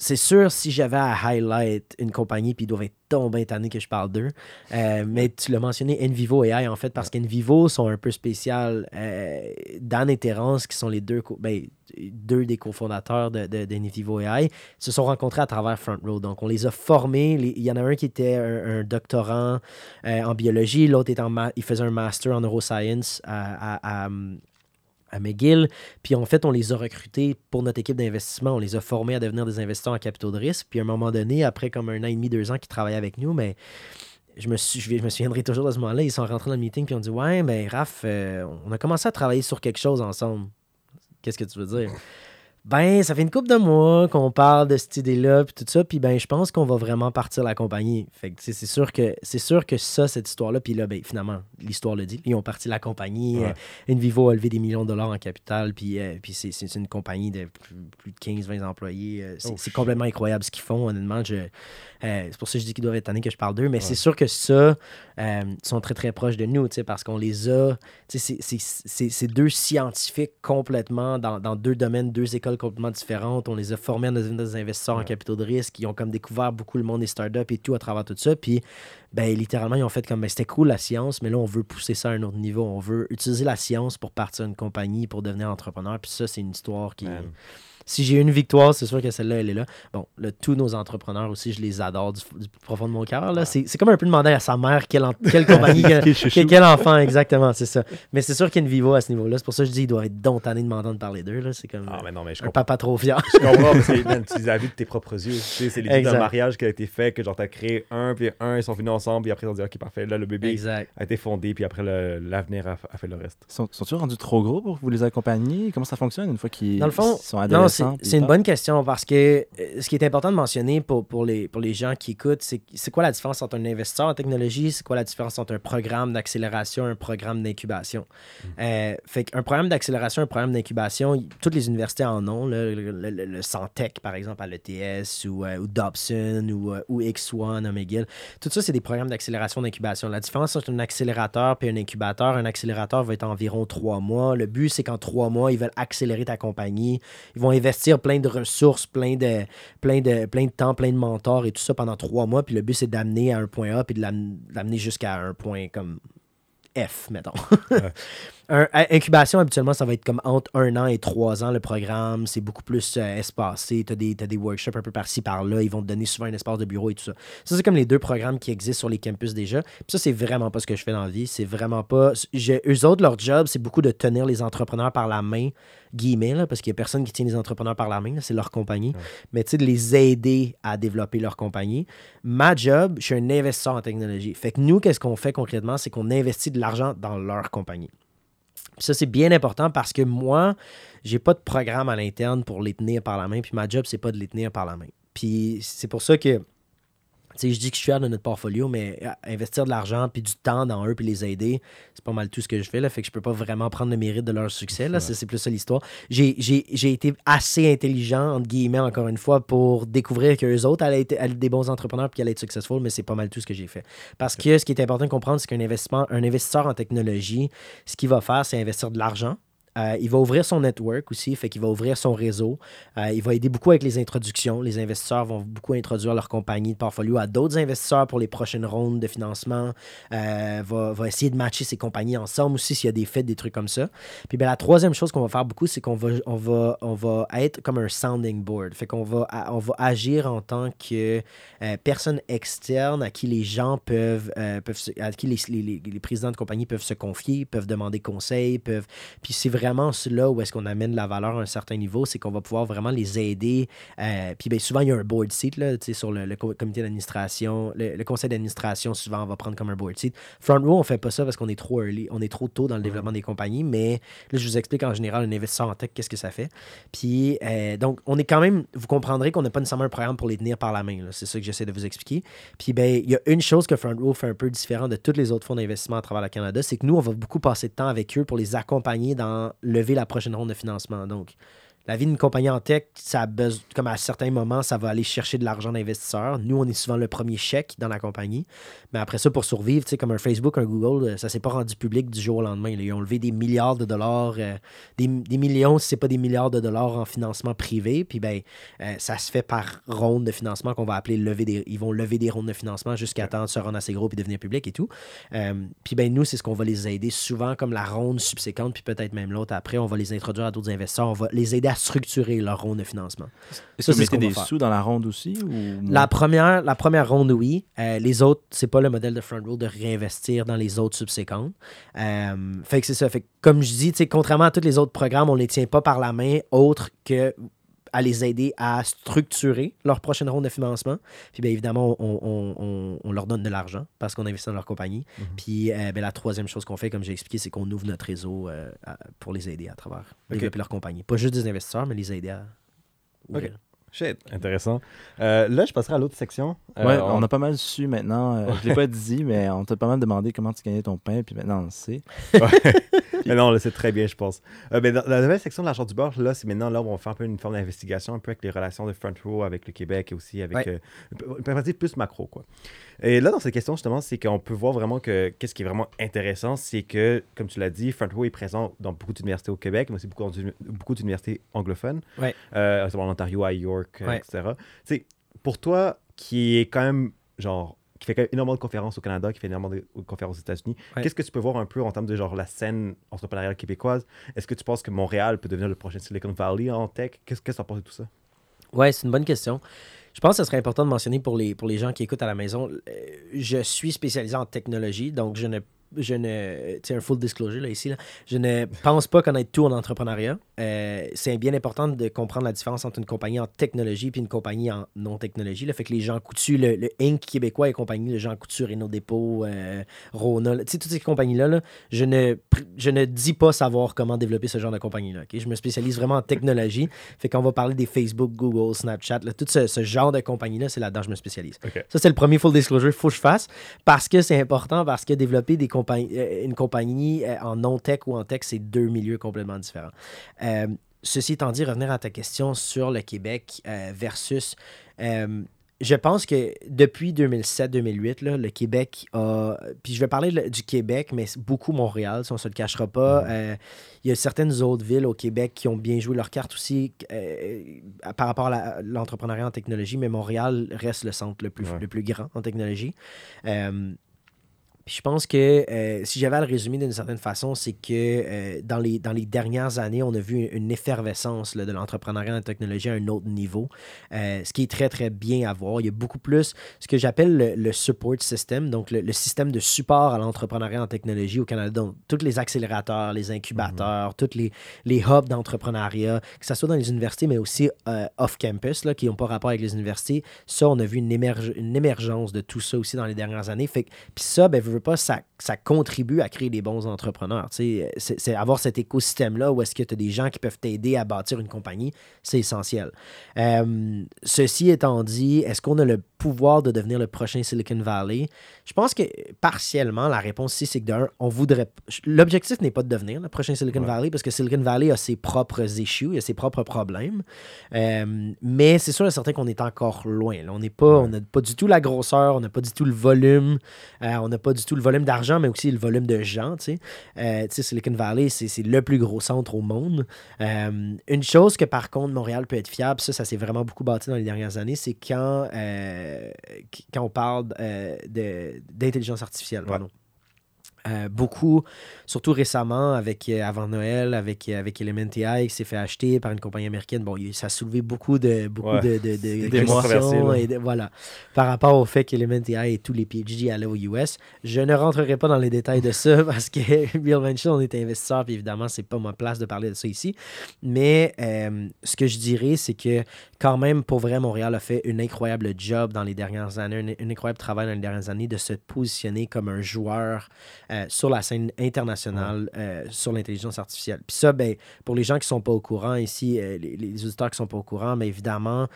C'est sûr, si j'avais à highlight une compagnie, puis ils doivent être tombés tannés que je parle d'eux, euh, mais tu l'as mentionné, Envivo et AI, en fait, parce qu'Envivo sont un peu spécial. Euh, Dan et Terence, qui sont les deux, ben, deux des cofondateurs de, de, d'Envivo AI, se sont rencontrés à travers Front Row. Donc, on les a formés. Il y en a un qui était un, doctorant euh, en biologie, l'autre il faisait un master en neuroscience à, à McGill. Puis en fait, on les a recrutés pour notre équipe d'investissement. On les a formés à devenir des investisseurs en capitaux de risque. Puis à un moment donné, après comme un an et demi, deux ans qu'ils travaillaient avec nous, mais je me, suis, je, me souviendrai toujours de ce moment-là. Ils sont rentrés dans le meeting puis on dit Ouais, mais Raph, euh, on a commencé à travailler sur quelque chose ensemble. Qu'est-ce que tu veux dire? Ben, ça fait une couple de mois qu'on parle de cette idée-là, puis tout ça, puis ben, je pense qu'on va vraiment partir la compagnie. Fait que, c'est sûr que c'est sûr que ça, cette histoire-là, puis là, ben, finalement, l'histoire le dit, ils ont parti la compagnie. Ouais. euh, Envivo a levé des millions de dollars en capital, puis, euh, puis c'est, c'est une compagnie de plus, plus de 15-20 employés. euh, c'est, Oh, complètement incroyable ce qu'ils font, honnêtement. Je, euh, c'est pour ça que je dis qu'ils doivent être tannés que je parle d'eux, mais c'est sûr que ça, ils sont très très proches de nous, tu sais, parce qu'on les a. tu sais, C'est, c'est, c'est, c'est deux scientifiques complètement dans, dans deux domaines, deux écoles complètement différentes. On les a formés à devenir des investisseurs en capitaux de risque. Ils ont comme découvert beaucoup le monde des startups et tout à travers tout ça. Puis, ben, littéralement, ils ont fait comme ben, c'était cool la science, mais là, on veut pousser ça à un autre niveau. On veut utiliser la science pour partir une compagnie, pour devenir entrepreneur. Puis ça, c'est une histoire qui. Man. Si j'ai une victoire, c'est sûr que celle-là, elle est là. Bon, là, tous nos entrepreneurs aussi, je les adore du, profond de mon cœur. là. C'est c'est comme un peu demander à sa mère quelle, en- quelle compagnie, quel, Quel enfant, exactement, c'est ça. Mais c'est sûr qu'il y a une vivo à ce niveau-là. C'est pour ça que je dis qu'il doit être dontané de m'entendre parler d'eux. là. C'est comme Ah, mais non, mais je un comprends. papa trop fier. Je comprends parce que man, tu les as vus de tes propres yeux. Tu sais, c'est l'idée d'un mariage qui a été fait, que genre t'as créé un, puis un, ils sont venus ensemble, puis après ils ont dit ok parfait, là le bébé exact. a été fondé, puis après le- l'avenir a, a fait le reste. Sont- Sont-ils rendus trop gros pour que vous les accompagniez Comment ça fonctionne une fois qu'ils Dans le fond, sont Non, C'est une bonne question parce que euh, ce qui est important de mentionner pour, pour, les, pour les gens qui écoutent, c'est c'est quoi la différence entre un investisseur en technologie, c'est quoi la différence entre un programme d'accélération et un programme d'incubation? Mm. Euh, fait qu'un programme d'accélération, un programme d'incubation, toutes les universités en ont. le, le, le- le Santec, par exemple, à l'ETS ou, euh, ou Dobson ou, euh, ou X1 à McGill. Tout ça, c'est des programmes d'accélération d'incubation. La différence entre un accélérateur et un incubateur, un accélérateur va être environ trois mois. Le but, c'est qu'en trois mois, ils veulent accélérer ta compagnie. Ils vont investir plein de ressources, plein de, plein de, plein de temps, plein de mentors et tout ça pendant trois mois. Puis le but, c'est d'amener à un point A puis de l'am- d'amener jusqu'à un point comme F, mettons. Un- à- incubation, habituellement, ça va être comme entre un an et trois ans, le programme. C'est beaucoup plus euh, espacé. Tu as des, t'as des workshops un peu par-ci, par-là. Ils vont te donner souvent un espace de bureau et tout ça. Ça, c'est comme les deux programmes qui existent sur les campus déjà. Puis ça, c'est vraiment pas ce que je fais dans la vie. C'est vraiment pas. eux autres, leur job, c'est beaucoup de tenir les entrepreneurs par la main, guillemets, là, parce qu'il y a personne qui tient les entrepreneurs par la main. C'est leur compagnie. Mais tu sais, de les aider à développer leur compagnie. Ma job, je suis un investisseur en technologie. Fait que nous, qu'est-ce qu'on fait concrètement? C'est qu'on investit de l'argent dans leur compagnie. Ça, c'est bien important parce que moi, j'ai pas de programme à l'interne pour les tenir par la main. Puis ma job, c'est pas de les tenir par la main. Puis c'est pour ça que, je dis que je suis fier de notre portfolio, mais euh, investir de l'argent puis du temps dans eux puis les aider, c'est pas mal tout ce que je fais. Là, fait que je peux pas vraiment prendre le mérite de leur succès. Là, c'est, plus ça l'histoire. J'ai, été assez intelligent, entre guillemets, encore une fois, pour découvrir qu'eux autres allaient être, allaient être des bons entrepreneurs puis qu'ils allaient être successful, mais c'est pas mal tout ce que j'ai fait. Parce que ce qui est important de comprendre, c'est qu'un investissement, un investisseur en technologie, ce qu'il va faire, c'est investir de l'argent. Euh, il va ouvrir son network aussi, fait qu'il va ouvrir son réseau. Euh, il va aider beaucoup avec les introductions. Les investisseurs vont beaucoup introduire leur compagnie de portfolio à d'autres investisseurs pour les prochaines rondes de financement. Euh, va, va essayer de matcher ses compagnies ensemble aussi s'il y a des fêtes, des trucs comme ça. Puis ben, la troisième chose qu'on va faire beaucoup, c'est qu'on va, on va, on va être comme un sounding board. Fait qu'on va, on va agir en tant que euh, personne externe à qui les gens peuvent, peuvent à qui les- les présidents de compagnie peuvent se confier, peuvent demander conseil, peuvent. Puis c'est vraiment là où est-ce qu'on amène la valeur à un certain niveau, c'est qu'on va pouvoir vraiment les aider. Euh, puis ben, souvent, il y a un board seat là, tu sais, sur le, le co- comité d'administration. Le, le conseil d'administration, souvent, on va prendre comme un board seat. Front row, on fait pas ça parce qu'on est trop early, on est trop tôt dans le développement des compagnies, mais là, je vous explique en général un investisseur en tech, qu'est-ce que ça fait. Puis, euh, donc, on est quand même, vous comprendrez qu'on n'a pas nécessairement un programme pour les tenir par la main. là. C'est ça que j'essaie de vous expliquer. Puis, ben, il y a une chose que Front Row fait un peu différent de tous les autres fonds d'investissement à travers le Canada, c'est que nous, on va beaucoup passer de temps avec eux pour les accompagner dans lever la prochaine ronde de financement. Donc, la vie d'une compagnie en tech, ça a besoin, comme à certains moments, ça va aller chercher de l'argent d'investisseurs. Nous, on est souvent le premier chèque dans la compagnie. Mais après ça, pour survivre, tu sais, comme un Facebook, un Google, euh, ça s'est pas rendu public du jour au lendemain. là. Ils ont levé des milliards de dollars, euh, des, des millions, si c'est pas des milliards de dollars en financement privé. Puis ben, euh, ça se fait par ronde de financement qu'on va appeler lever des. Ils vont lever des rondes de financement jusqu'à temps de se rendre assez gros puis devenir public et tout. Euh, puis ben nous, c'est ce qu'on va les aider souvent comme la ronde subséquente, puis peut-être même l'autre après. On va les introduire à d'autres investisseurs. On va les aider à structurer leur ronde de financement. Est-ce que vous mettez des sous dans la ronde aussi ou La première, la première ronde, oui. Euh, les autres, c'est pas le modèle de front row de réinvestir dans les autres subséquentes. Euh, fait que c'est ça. Fait que, comme je dis, tu sais, contrairement à tous les autres programmes, on les tient pas par la main, autre que à les aider à structurer leur prochaine ronde de financement. Puis bien évidemment, on, on- on- on leur donne de l'argent parce qu'on investit dans leur compagnie. Puis euh, ben, la troisième chose qu'on fait, comme j'ai expliqué, c'est qu'on ouvre notre réseau euh, à- pour les aider à travers Ok. développer leur compagnie. Pas juste des investisseurs, mais les aider à ouvrir. Shit, intéressant. Euh, là, je passerai à l'autre section. Euh, Ouais, on a pas mal su maintenant. euh, je l'ai pas dit, mais on t'a pas mal demandé comment tu gagnais ton pain, puis maintenant on le sait. Mais non, on le sait très bien, je pense. Euh, ben, dans la nouvelle section de l'argent du bord, là, c'est maintenant là où on fait un peu une forme d'investigation, un peu avec les relations de Front Row avec le Québec et aussi avec Ouais. euh, une perspective plus macro, quoi. Et là, dans cette question, justement, c'est qu'on peut voir vraiment que qu'est-ce qui est vraiment intéressant, c'est que, comme tu l'as dit, Front Row est présent dans beaucoup d'universités au Québec, mais aussi beaucoup, d'uni- beaucoup d'universités anglophones, Ouais. euh, notamment en Ontario, à York, euh, Ouais. etc. Pour toi, qui est quand même, genre, qui fait quand même énormément de conférences au Canada, qui fait énormément de conférences aux États-Unis, Ouais. qu'est-ce que tu peux voir un peu en termes de genre la scène entrepreneuriale québécoise? Est-ce que tu penses que Montréal peut devenir le prochain Silicon Valley en tech? Qu'est-ce que tu penses de tout ça? Ouais, c'est une bonne question. Je pense que ce serait important de mentionner pour les, pour les gens qui écoutent à la maison. euh, je suis spécialisé en technologie, donc je ne je ne, tu sais, un full disclosure là, ici, là, je ne pense pas connaître tout en entrepreneuriat. Euh, c'est bien important de comprendre la différence entre une compagnie en technologie et une compagnie en non-technologie. Fait que les gens coutus, le, le, Inc. québécois et compagnie, le Jean Coutu, Renault Dépôt, euh, Rona, tu sais, toutes ces compagnies-là, là, je, ne, je ne dis pas savoir comment développer ce genre de compagnie-là. ok? Je me spécialise vraiment en technologie. Fait qu'on va parler des Facebook, Google, Snapchat, là, tout ce, ce genre de compagnie-là, c'est là-dedans que je me spécialise. Ça, c'est le premier full disclosure qu'il faut que je fasse parce que c'est important, parce que développer des compagnies, euh, une compagnie euh, en non-tech ou en tech, c'est deux milieux complètement différents. Euh, ceci étant dit, revenir à ta question sur le Québec euh, versus. euh, je pense que depuis 2007-2008, là, le Québec a. Puis je vais parler du Québec, mais beaucoup Montréal, si on ne se le cachera pas. Euh, il y a certaines autres villes au Québec qui ont bien joué leur carte aussi euh, par rapport à l'entrepreneuriat en technologie, mais Montréal reste le centre le plus, Ouais. le plus grand en technologie. Euh, puis je pense que euh, si j'avais à le résumer d'une certaine façon, c'est que euh, dans, les, dans les dernières années, on a vu une effervescence là, de l'entrepreneuriat en technologie à un autre niveau, euh, ce qui est très, très bien à voir. Il y a beaucoup plus ce que j'appelle le, le support system, donc le, le système de support à l'entrepreneuriat en technologie au Canada, donc tous les accélérateurs, les incubateurs, tous les, les hubs d'entrepreneuriat, que ce soit dans les universités, mais aussi off-campus, qui n'ont pas rapport avec les universités. Ça, on a vu une, émerge- une émergence de tout ça aussi dans les dernières années. Fait que- Puis ça, ben, pas, ça, contribue à créer des bons entrepreneurs. c'est avoir cet écosystème-là où est-ce que tu as des gens qui peuvent t'aider à bâtir une compagnie, c'est essentiel. Euh, ceci étant dit, est-ce qu'on a le pouvoir de devenir le prochain Silicon Valley? Je pense que partiellement, la réponse ici, c'est que d'un, on voudrait. L'objectif n'est pas de devenir le prochain Silicon Ouais. Valley parce que Silicon Valley a ses propres issues, il a ses propres problèmes. Euh, mais c'est sûr et certain qu'on est encore loin. là. On n'est pas, Ouais. on n'a pas du tout la grosseur, on n'a pas du tout le volume, euh, on n'a pas du tout le volume d'argent, mais aussi le volume de gens. Tu sais, Euh, tu sais, Silicon Valley, c'est c'est le plus gros centre au monde. Une chose que par contre Montréal peut être fiable, ça, ça s'est vraiment beaucoup bâti dans les dernières années, c'est quand, euh, quand on parle euh, d'intelligence artificielle. pardon. Euh, beaucoup, surtout récemment, avec, euh, avant Noël, avec, euh, avec Elementai, qui s'est fait acheter par une compagnie américaine. Bon, ça a soulevé beaucoup de, beaucoup Ouais. de, questions et voilà. Par rapport au fait qu'Elementai et tous les PhD allaient aux US, je ne rentrerai pas dans les détails de ça parce que Real Venture, on est investisseur, puis évidemment, c'est pas ma place de parler de ça ici. Mais ce que je dirais, c'est que quand même, pour vrai, Montréal a fait une incroyable job dans les dernières années, un, un incroyable travail dans les dernières années de se positionner comme un joueur euh, sur la scène internationale euh, sur l'intelligence artificielle. Puis ça, ben, pour les gens qui sont pas au courant ici, euh, les, les auditeurs qui sont pas au courant, mais évidemment,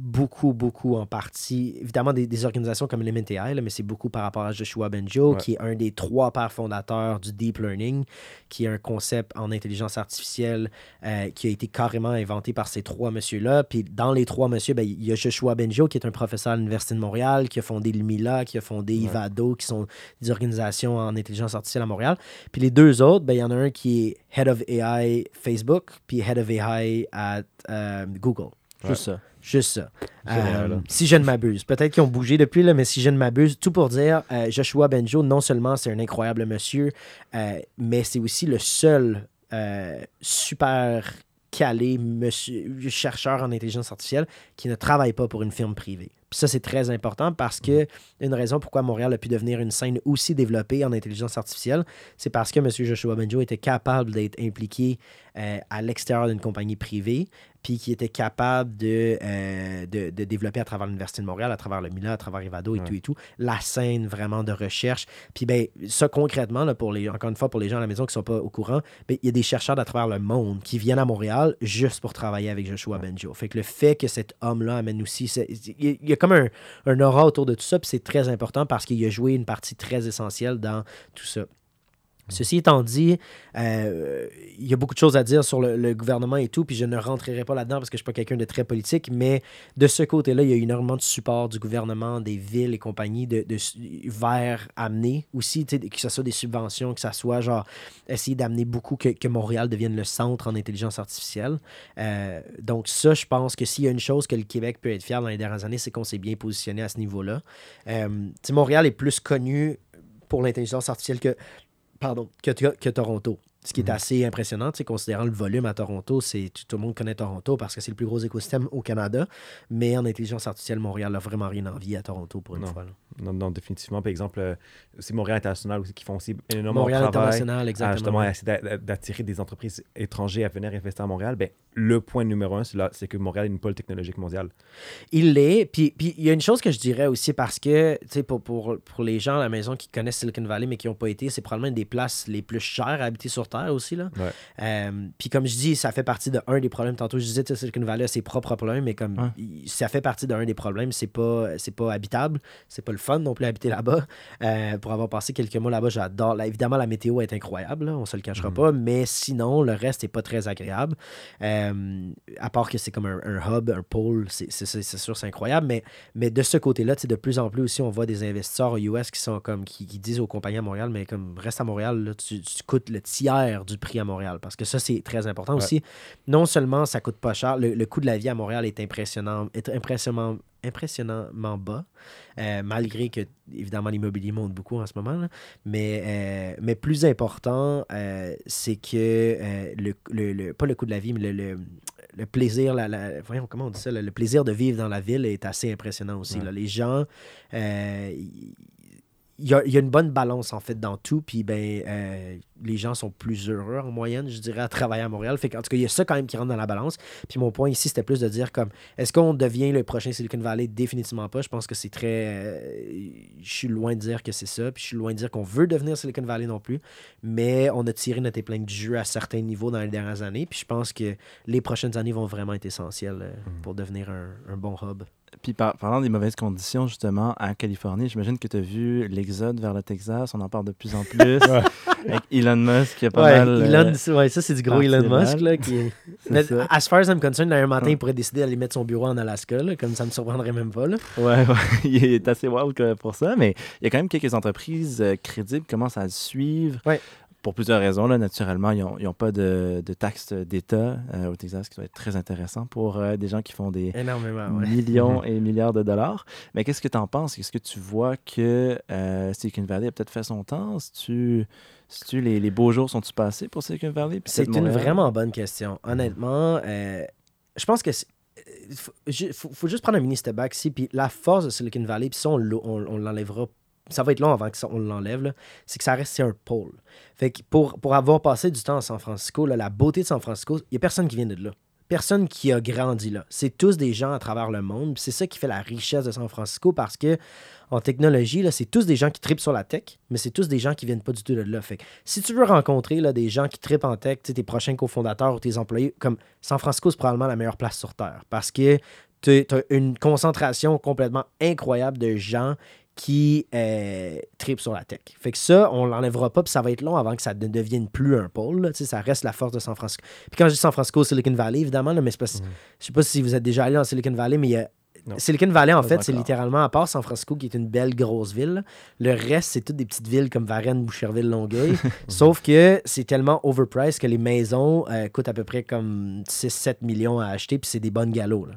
beaucoup, beaucoup en partie, évidemment des, des organisations comme là, mais c'est beaucoup par rapport à Joshua Benjo, Ouais. qui est un des trois pères fondateurs du Deep Learning, qui est un concept en intelligence artificielle euh, qui a été carrément inventé par ces trois messieurs-là. Puis dans les trois messieurs, ben, il y a Joshua Benjo, qui est un professeur à l'Université de Montréal, qui a fondé le MILA, qui a fondé Ouais. Ivado, qui sont des organisations en intelligence artificielle à Montréal. Puis les deux autres, ben, il y en a un qui est Head of AI Facebook, puis Head of AI à euh, Google. Juste ça. Juste ça. Génial, Euh, si je ne m'abuse. Peut-être qu'ils ont bougé depuis, là, mais si je ne m'abuse, tout pour dire, euh, Joshua Benjo, non seulement c'est un incroyable monsieur, euh, mais c'est aussi le seul super calé monsieur, chercheur en intelligence artificielle qui ne travaille pas pour une firme privée. Puis ça, c'est très important parce que une raison pourquoi Montréal a pu devenir une scène aussi développée en intelligence artificielle, c'est parce que M. Joshua Benjo était capable d'être impliqué euh, à l'extérieur d'une compagnie privée, puis qui était capable de, euh, de, de développer à travers l'Université de Montréal, à travers le MILA, à travers Ivado et Ouais. tout et tout, la scène vraiment de recherche. Puis ben, ça concrètement, là, pour les, encore une fois, pour les gens à la maison qui ne sont pas au courant, ben, il y a des chercheurs d'à travers le monde qui viennent à Montréal juste pour travailler avec Joshua Benjo. Fait que le fait que cet homme-là amène aussi, c'est- il y a- il y a comme un, un aura autour de tout ça, puis c'est très important parce qu'il a joué une partie très essentielle dans tout ça. Ceci étant dit, euh, il y a beaucoup de choses à dire sur le, gouvernement et tout, puis je ne rentrerai pas là-dedans parce que je ne suis pas quelqu'un de très politique, mais de ce côté-là, il y a énormément de support du gouvernement, des villes et compagnies de, vers amener aussi, que ce soit des subventions, que ce soit genre essayer d'amener beaucoup que, Montréal devienne le centre en intelligence artificielle. Euh, donc ça, je pense que s'il y a une chose que le Québec peut être fier dans les dernières années, c'est qu'on s'est bien positionné à ce niveau-là. Euh, Montréal est plus connu pour l'intelligence artificielle que, pardon, que, Toronto. Ce qui est Mhm. assez impressionnant, considérant le volume à Toronto, c'est tout, tout le monde connaît Toronto parce que c'est le plus gros écosystème au Canada. Mais en intelligence artificielle, Montréal n'a vraiment rien envie à Toronto pour une Non. fois. là. Non, non, définitivement. Par exemple, euh, c'est Montréal International aussi qui font aussi énormément Montréal de travail International, à exactement. justement essayer d'a- d'attirer des entreprises étrangères à venir investir à Montréal. Ben, le point numéro un, c'est que Montréal est une pôle technologique mondiale. Il l'est. Puis puis il y a une chose que je dirais aussi parce que, tu sais, pour, pour, pour les gens à la maison qui connaissent Silicon Valley mais qui n'ont pas été, c'est probablement une des places les plus chères à habiter sur Terre aussi. Là. Ouais. Euh, puis comme je dis, ça fait partie de un des problèmes. Tantôt, je disais que Silicon Valley a ses propres problèmes, mais comme Ouais. ça fait partie d'un des problèmes, c'est pas, c'est pas habitable. C'est pas le fun non plus habiter là-bas. Euh, pour avoir passé quelques mois là-bas, j'adore. Là, évidemment, la météo est incroyable, là, on se le cachera Mhm. pas, mais sinon, le reste n'est pas très agréable. Euh, à part que c'est comme un, un hub, un pôle, c'est c'est- c'est- c'est sûr, c'est incroyable. Mais, mais de ce côté-là, de plus en plus aussi, on voit des investisseurs aux US qui sont comme qui, qui disent aux compagnies à Montréal, mais comme reste à Montréal, là, tu, tu coûtes le tiers du prix à Montréal. Parce que ça, c'est très important Ouais. aussi. Non seulement ça coûte pas cher, le, le coût de la vie à Montréal est impressionnant, est impressionnant impressionnamment bas, euh, malgré que, évidemment, l'immobilier monte beaucoup en ce moment. là. Mais, euh, mais plus important, euh, c'est que le, le- le- pas le coût de la vie, mais le, le- plaisir, la, la- voyons, comment on dit ça, le, le plaisir de vivre dans la ville est assez impressionnant aussi. Ouais. là. Les gens, euh, y a, il y a une bonne balance en fait dans tout, puis ben euh, les gens sont plus heureux en moyenne, je dirais, à travailler à Montréal. Fait en tout cas, il y a ça quand même qui rentre dans la balance. Puis mon point ici, c'était plus de dire comme est-ce qu'on devient le prochain Silicon Valley? Définitivement pas. Je pense que c'est très. euh, je suis loin de dire que c'est ça, puis je suis loin de dire qu'on veut devenir Silicon Valley non plus. Mais on a tiré notre épingle du jeu à certains niveaux dans les dernières années, puis je pense que les prochaines années vont vraiment être essentielles euh, Mhm. pour devenir un, un bon hub. Puis par- parlant des mauvaises conditions, justement, en Californie, j'imagine que tu as vu l'exode vers le Texas. On en parle de plus en plus. Avec Elon Musk, qui a pas Ouais, mal. Elon, euh, c'est- ouais, ça c'est du gros Elon. Musk là, qui est- Mais ça. as far as I'm concerned, un matin, il pourrait décider d'aller mettre son bureau en Alaska, là, comme ça me surprendrait même pas. Là. Ouais, ouais, il est assez wild pour ça, mais il y a quand même quelques entreprises euh, crédibles qui commencent à le suivre. Pour plusieurs raisons. Là, naturellement, ils n'ont pas de, de taxes d'État euh, au Texas, qui doit être très intéressant pour euh, des gens qui font des ouais. millions et milliards de dollars. Mais qu'est-ce que tu en penses? Est-ce que tu vois que euh, Silicon Valley a peut-être fait son temps? Tu, tu les, les beaux jours sont-ils passés pour Silicon Valley? C'est une vraiment bonne question. Honnêtement, euh, je pense que. Il faut, ju- faut- faut juste prendre un mini step back ici. Puis la force de Silicon Valley, puis ça, on, on- on l'enlèvera. Ça va être long avant qu'on l'enlève, c'est que ça reste un pôle. Fait que pour, avoir passé du temps à San Francisco, la beauté de San Francisco, il n'y a personne qui vient de là. Personne qui a grandi là. C'est tous des gens à travers le monde. C'est ça qui fait la richesse de San Francisco parce que en technologie, c'est tous des gens qui tripent sur la tech, mais c'est tous des gens qui viennent pas du tout de là. Fait que si tu veux rencontrer là, des gens qui tripent en tech, tes prochains cofondateurs ou tes employés, comme San Francisco, c'est probablement la meilleure place sur Terre parce que tu as une concentration complètement incroyable de gens qui euh, tripent sur la tech. Fait que ça, on l'enlèvera pas, puis ça va être long avant que ça ne devienne plus un pôle. là. Ça reste la force de San Francisco. Puis quand je dis San Francisco, Silicon Valley, évidemment, là, mais Mhm. je sais pas si vous êtes déjà allé dans Silicon Valley, mais il y a Non. Silicon Valley, en fait, c'est littéralement, à part San Francisco, qui est une belle grosse ville, le reste, c'est toutes des petites villes comme Varennes, Boucherville, Longueuil. Sauf que c'est tellement overpriced que les maisons euh, coûtent à peu près comme 6-7 millions à acheter, puis c'est des bonnes galops. là.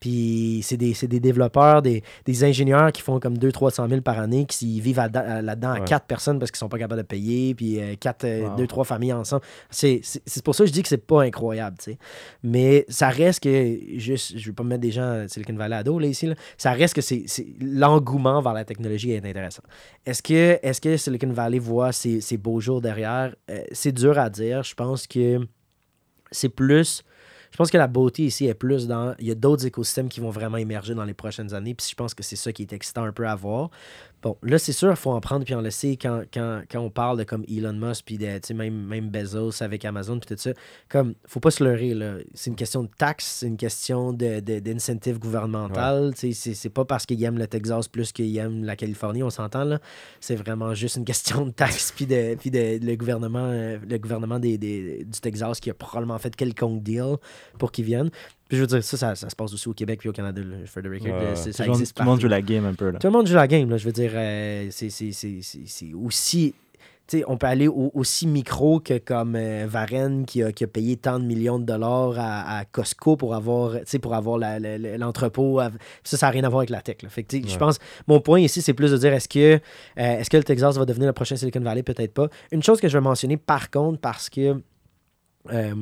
Puis c'est des, des développeurs, des, des ingénieurs qui font comme 200-300 000 par année, qui vivent à- là-dedans à Ouais. quatre personnes parce qu'ils sont pas capables de payer, puis euh, quatre, euh, Wow. deux, trois familles ensemble. C'est, pour ça que je dis que c'est pas incroyable, tu sais. Mais ça reste que, juste, je veux pas me mettre des gens Silicon Valley à dos, là, ici, là. ça reste que c'est, l'engouement vers la technologie est intéressant. Est-ce que, est-ce que Silicon Valley voit ses, ses beaux jours derrière? Euh, c'est dur à dire. Je pense que c'est plus... Je pense que la beauté ici est plus dans. Il y a d'autres écosystèmes qui vont vraiment émerger dans les prochaines années. Puis je pense que c'est ça qui est excitant un peu à voir. Bon, là, c'est sûr, il faut en prendre puis en laisser quand, quand, quand on parle de comme Elon Musk, puis de, même, même Bezos avec Amazon, puis tout ça. Comme, faut pas se leurrer, là. C'est une question de taxes, c'est une question de, de, d'incentive gouvernemental. C'est, pas parce qu'ils aiment le Texas plus qu'ils aiment la Californie, on s'entend, là. C'est vraiment juste une question de taxes, puis de, puis de, le gouvernement, euh, le gouvernement des, des- du Texas qui a probablement fait quelconque deal pour qu'ils viennent. Puis je veux dire, ça, ça, ça se passe aussi au Québec puis au Canada, là, for the record. Ouais. là, c'est- Tout le monde, existe tout le monde partout. joue la game un peu. Là. Tout le monde joue la game, là. Je veux dire, euh, c'est- c'est- c'est c'est- c'est aussi. tu sais, on peut aller au- aussi micro que comme euh, Varenne qui a, qui a payé tant de millions de dollars à, à Costco pour avoir, tu sais, pour avoir l'entrepôt. Ça, ça n'a rien à voir avec la tech. là. Fait que, Je pense, mon point ici, c'est plus de dire est-ce que, euh, est-ce que le Texas va devenir le prochain Silicon Valley? Peut-être pas. Une chose que je vais mentionner par contre, parce que euh,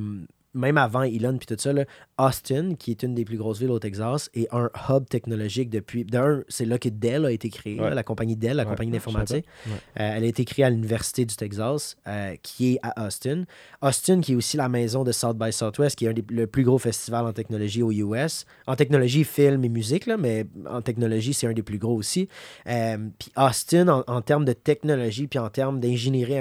même avant Elon puis tout ça, là, Austin, qui est une des plus grosses villes au Texas, est un hub technologique depuis. D'un, c'est là que Dell a été créée, Ouais. là, la compagnie Dell, la Ouais, compagnie savais d'informatique. Ouais. Euh, elle a été créée à l'Université du Texas, euh, qui est à Austin. Austin, qui est aussi la maison de South by Southwest, qui est un des, le plus gros festival en technologie aux US. En technologie, film et musique, là, mais en technologie, c'est un des plus gros aussi. Euh, puis Austin, en, en termes de technologie, puis en termes d'ingénierie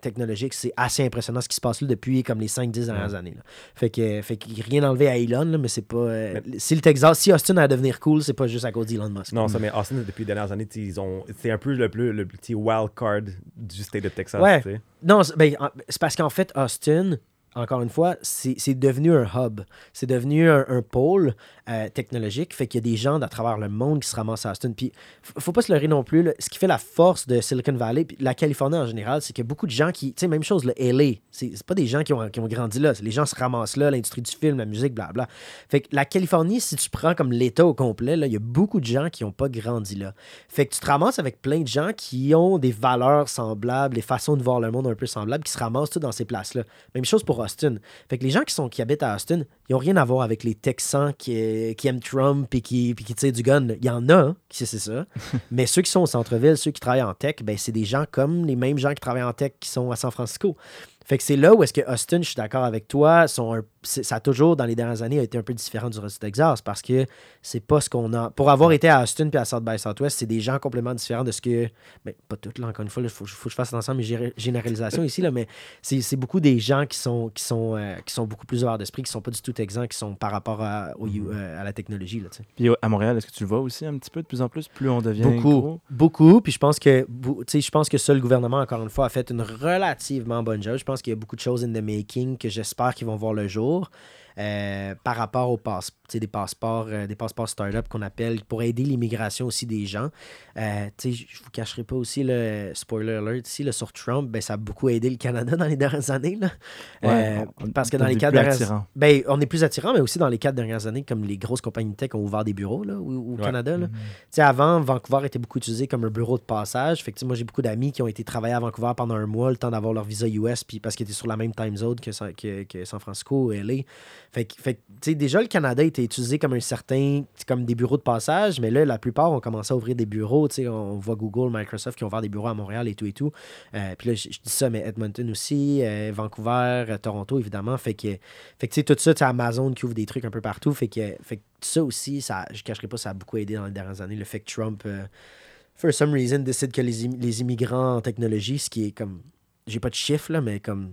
technologique, c'est assez impressionnant ce qui se passe là depuis comme les 5-10 dernières Ouais. Là. Fait que, fait y a rien enlevé à Elon, là, mais c'est pas. euh, si le Texas, si Austin a devenir cool, c'est pas juste à cause d'Elon Musk. Non, ça, mais Austin, depuis les dernières années, ils ont, c'est un peu le, plus, le petit wild card du state de Texas. Ouais. Non, c'est ben, en- c'est parce qu'en fait, Austin, encore une fois, c'est c'est devenu un hub. C'est devenu un, un pôle euh, technologique. Fait qu'il y a des gens à travers le monde qui se ramassent à Austin. Puis, faut pas se leurrer non plus. ce qui fait la force de Silicon Valley, puis la Californie en général, c'est qu'il y a beaucoup de gens qui. Tu sais, même chose, le LA. C'est pas des gens qui ont, grandi là. Les gens se ramassent là, l'industrie du film, la musique, blabla. Fait que la Californie, si tu prends comme l'État au complet, il y a beaucoup de gens qui n'ont pas grandi là. Fait que tu te ramasses avec plein de gens qui ont des valeurs semblables, des façons de voir le monde un peu semblables, qui se ramassent tous dans ces places-là. Même chose pour Austin. Fait que les gens qui, sont, qui habitent à Austin, ils n'ont rien à voir avec les Texans qui, qui aiment Trump et qui, puis qui tirent du gun. Il y en a, hein, qui c'est ça. Mais ceux qui sont au centre-ville, ceux qui travaillent en tech, ben, c'est des gens comme les mêmes gens qui travaillent en tech qui sont à San Francisco. Fait que c'est là où est-ce que Austin, je suis d'accord avec toi, sont un- ça a toujours, dans les dernières années, été un peu différent du reste du Texas parce que c'est pas ce qu'on a. Pour avoir été à Austin puis à South by Southwest, c'est des gens complètement différents de ce que. Mais pas toutes, là, encore une fois, il faut, faut que je fasse à mes gé- généralisations ici, là, mais c'est beaucoup des gens qui sont, qui sont, euh, qui sont beaucoup plus ouverts d'esprit, qui sont pas du tout texans, qui sont par rapport à, au- euh, à la technologie. Là. Puis à Montréal, est-ce que tu le vois aussi un petit peu de plus en plus, plus on devient Beaucoup. gros? Beaucoup. Puis je pense que je pense que ça, le gouvernement, encore une fois, a fait une relativement bonne job. Je pense qu'il y a beaucoup de choses in the making que j'espère qu'ils vont voir le jour. år. Euh, par rapport aux passe, des passeports, euh, des passeports start-up qu'on appelle pour aider l'immigration aussi des gens. Euh, je je vous cacherai pas aussi le spoiler alert ici, le sur Trump, ben, ça a beaucoup aidé le Canada dans les dernières années. Là. Ouais, on- parce que dans les quatre dernières ben, on est plus attirant, mais aussi dans les quatre dernières années, comme les grosses compagnies tech ont ouvert des bureaux là, au, au Ouais. Canada. là. Sais, avant, Vancouver était beaucoup utilisé comme un bureau de passage. Fait que, moi, j'ai beaucoup d'amis qui ont été travailler à Vancouver pendant un mois, le temps d'avoir leur visa US, puis parce qu'ils étaient sur la même time zone que, que, que San Francisco ou LA. Fait que, fait déjà, le Canada était utilisé comme un certain, comme des bureaux de passage, mais là, la plupart ont commencé à ouvrir des bureaux. On voit Google, Microsoft qui ont ouvert des bureaux à Montréal et tout et tout. Euh, puis là, je, dis ça, mais Edmonton aussi, euh, Vancouver, euh, Toronto, évidemment. Fait que, fait que tout ça, sais, Amazon qui ouvre des trucs un peu partout. Fait que, fait que ça aussi, ça, je ne cacherai pas, ça a beaucoup aidé dans les dernières années. Le fait que Trump, for some reason, décide que les, les immigrants en technologie, ce qui est comme. J'ai pas de chiffre, là, mais comme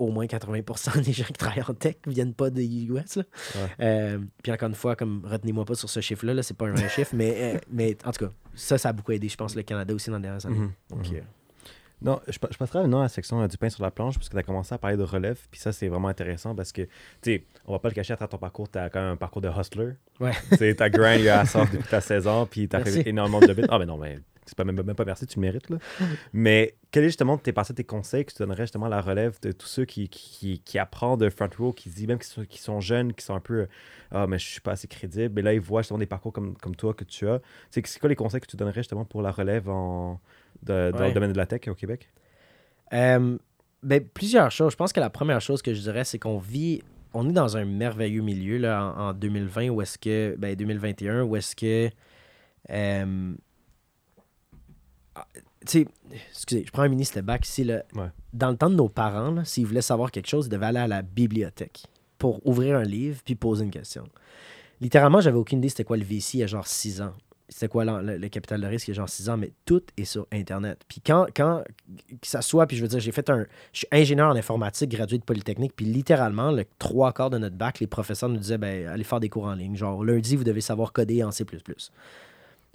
au moins 80% des gens qui travaillent en tech viennent pas des US. Là. Ouais. Euh, puis encore une fois, comme retenez-moi pas sur ce chiffre-là, là, c'est pas un vrai chiffre, mais, euh, mais en tout cas, ça, ça a beaucoup aidé, je pense, le Canada aussi dans les dernières années. Donc, euh, Non, je, je passerai maintenant à la section euh, du pain sur la planche, parce que tu as commencé à parler de relève, puis ça, c'est vraiment intéressant parce que, tu sais, on va pas le cacher à travers ton parcours, tu as quand même un parcours de hustler. Ouais. Tu sais, ta grind à soft depuis ta 16 ans, puis tu as fait énormément de job. Ah, mais non, mais c'est pas même, même pas merci, tu le mérites, là. Mais quel est justement tes passés, tes conseils que tu donnerais justement à la relève de tous ceux qui, qui, qui apprennent de front row, qui se disent, même qui sont, qui sont jeunes, qui sont un peu, ah, mais je suis pas assez crédible, mais là, ils voient justement des parcours comme, comme toi que tu as. C'est quoi les conseils que tu donnerais justement pour la relève en, de- dans Ouais. le domaine de la tech au Québec? Euh, ben, plusieurs choses. Je pense que la première chose que je dirais, c'est qu'on vit, on est dans un merveilleux milieu là, en, en 2020, où est-ce que, ben, 2021, où est-ce que, euh, sais, excusez, je prends un mini step back. Là. Ouais. Dans le temps de nos parents, s'ils voulaient savoir quelque chose, ils devaient aller à la bibliothèque pour ouvrir un livre puis poser une question. Littéralement, j'avais aucune idée c'était quoi le VC il y a genre 6 ans. C'était quoi le, le capital de risque il y a genre 6 ans, mais tout est sur Internet. Puis quand, quand que ça soit, puis je veux dire, j'ai fait un. Je suis ingénieur en informatique, gradué de Polytechnique, puis littéralement, le trois quarts de notre bac, les professeurs nous disaient, ben, allez faire des cours en ligne. Genre, lundi, vous devez savoir coder en C.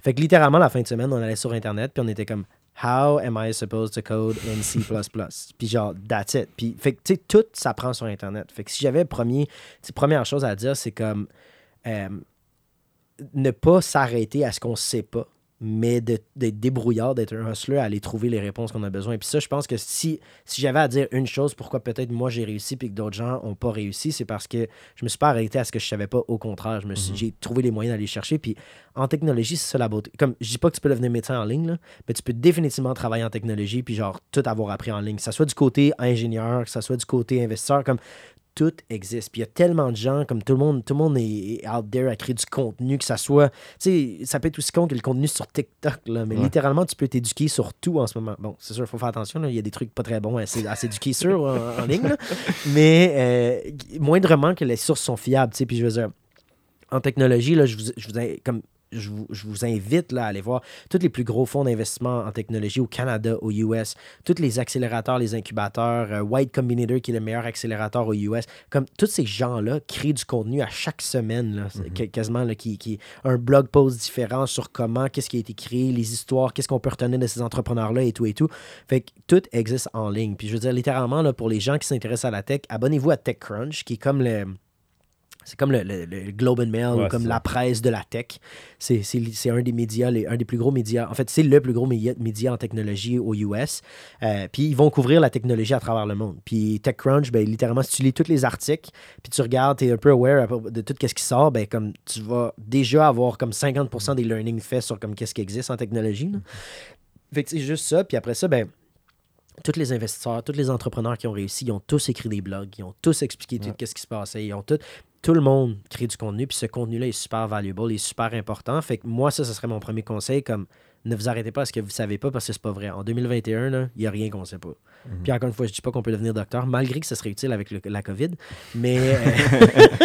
Fait que littéralement, la fin de semaine, on allait sur Internet, puis on était comme, How am I supposed to code in C++? puis genre, that's it. Puis, fait que, tu sais, tout s'apprend sur Internet. Fait que si j'avais premier, première chose à dire, c'est comme, euh, ne pas s'arrêter à ce qu'on ne sait pas. Mais d'être débrouillard, d'être un hustler, à aller trouver les réponses qu'on a besoin. Et puis ça, je pense que si, si j'avais à dire une chose, pourquoi peut-être moi j'ai réussi puis que d'autres gens n'ont pas réussi, c'est parce que je me suis pas arrêté à ce que je savais pas. Au contraire, je me suis, j'ai trouvé les moyens d'aller chercher. Puis en technologie, c'est ça la beauté. Comme je dis pas que tu peux devenir médecin en ligne, là, mais tu peux définitivement travailler en technologie puis genre tout avoir appris en ligne. Que ça soit du côté ingénieur, que ça soit du côté investisseur, comme tout existe. Puis il y a tellement de gens, comme tout le monde, tout le monde est out there à créer du contenu, que ça soit. Tu sais, ça peut être aussi con que le contenu sur TikTok, là, mais littéralement, tu peux t'éduquer sur tout en ce moment. Bon, c'est sûr, il faut faire attention, il y a des trucs pas très bons à, s'éduquer sur en, ligne, mais euh, moindrement que les sources sont fiables, tu sais. Puis je veux dire, en technologie, là, je vous, je vous comme je vous, invite là, à aller voir tous les plus gros fonds d'investissement en technologie au Canada, aux US, tous les accélérateurs, les incubateurs, euh, White Combinator qui est le meilleur accélérateur aux US. Comme tous ces gens-là créent du contenu à chaque semaine, là, mm-hmm. quasiment là, qui, qui un blog post différent sur comment, qu'est-ce qui a été créé, les histoires, qu'est-ce qu'on peut retenir de ces entrepreneurs-là et tout et tout. Fait que tout existe en ligne. Puis je veux dire, littéralement, là, pour les gens qui s'intéressent à la tech, abonnez-vous à TechCrunch, qui est comme le c'est comme le, le, Globe and Mail ou comme la presse de la tech. C'est un des médias, les, un des plus gros médias. En fait, c'est le plus gros média, en technologie aux US. Euh, puis ils vont couvrir la technologie à travers le monde. Puis TechCrunch, ben, littéralement, si tu lis tous les articles, puis tu regardes, tu es un peu aware de tout ce qui sort, ben, comme tu vas déjà avoir comme 50% des learnings faits sur comme qu'est-ce qui existe en technologie. Fait que c'est juste ça. Puis après ça, ben tous les investisseurs, tous les entrepreneurs qui ont réussi, ils ont tous écrit des blogs, ils ont tous expliqué tout ce qui se passait, ils ont tout tout le monde crée du contenu, puis ce contenu-là est super valuable, il est super important. Fait que moi, ça, ce serait mon premier conseil, comme ne vous arrêtez pas à ce que vous ne savez pas parce que c'est pas vrai. En 2021, il n'y a rien qu'on ne sait pas. Mhm. Puis encore une fois, je ne dis pas qu'on peut devenir docteur, malgré que ce serait utile avec la COVID. Mais.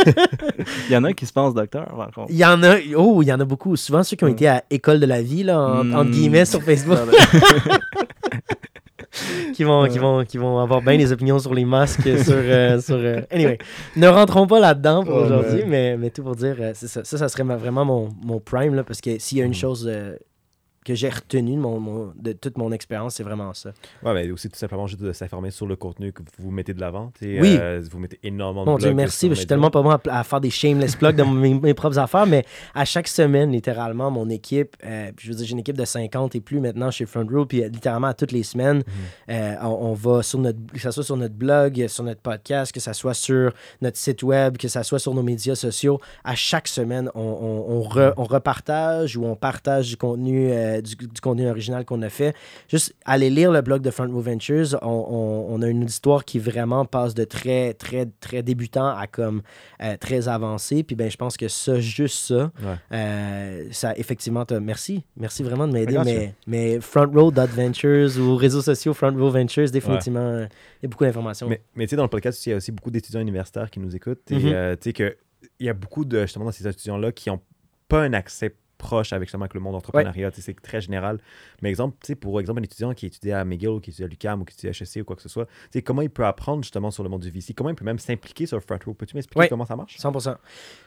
Euh, il y en a qui se pensent docteur, par contre. Il y en a. Oh, il y en a beaucoup. Souvent ceux qui ont été à École de la vie, là, entre hmm. guillemets, sur Facebook. qui, vont, qui, vont, qui vont avoir bien des opinions sur les masques. sur, euh, sur euh, Anyway, ne rentrons pas là-dedans pour aujourd'hui, mais, mais tout pour dire, euh, ça. ça. ça. serait vraiment mon, mon prime, là, parce que s'il y a une mm. chose que j'ai retenu de, mon, de toute mon expérience, c'est vraiment ça. Ouais, mais aussi tout simplement juste de s'informer sur le contenu que vous mettez de l'avant. Oui. Euh, vous mettez énormément de Mon Dieu, merci. Je suis tellement pas bon à, faire des shameless plugs dans mes, propres affaires, mais à chaque semaine, littéralement, mon équipe, euh, je veux dire, j'ai une équipe de 50 et plus maintenant chez Front Row, puis euh, littéralement, à toutes les semaines, mhm. on, va sur notre, que ce soit sur notre blog, sur notre podcast, que ce soit sur notre site web, que ce soit sur nos médias sociaux, à chaque semaine, on, on, mhm. on repartage ou on partage du contenu euh, du, contenu original qu'on a fait. Juste aller lire le blog de Front Row Ventures. On, a une histoire qui vraiment passe de très, très, très débutant à comme euh, très avancé. Puis ben, je pense que ça, juste ça, euh, ça effectivement, merci. Merci vraiment de m'aider. Mais, mais Front Row Ventures ou réseaux sociaux Front Row Ventures, définitivement, il y a beaucoup d'informations. Mais, mais tu sais, dans le podcast, il y a aussi beaucoup d'étudiants universitaires qui nous écoutent. Et mm-hmm. tu sais que il y a beaucoup de justement dans ces étudiants-là qui n'ont pas un accès proche avec justement avec le monde entrepreneuriat. C'est très général. Mais exemple, pour exemple, un étudiant qui étudie à McGill, ou qui étudie à l'UQAM ou qui étudie à HEC ou quoi que ce soit, comment il peut apprendre justement sur le monde du VC? Comment il peut même s'impliquer sur Front Row? Peux-tu m'expliquer comment ça marche? 100%.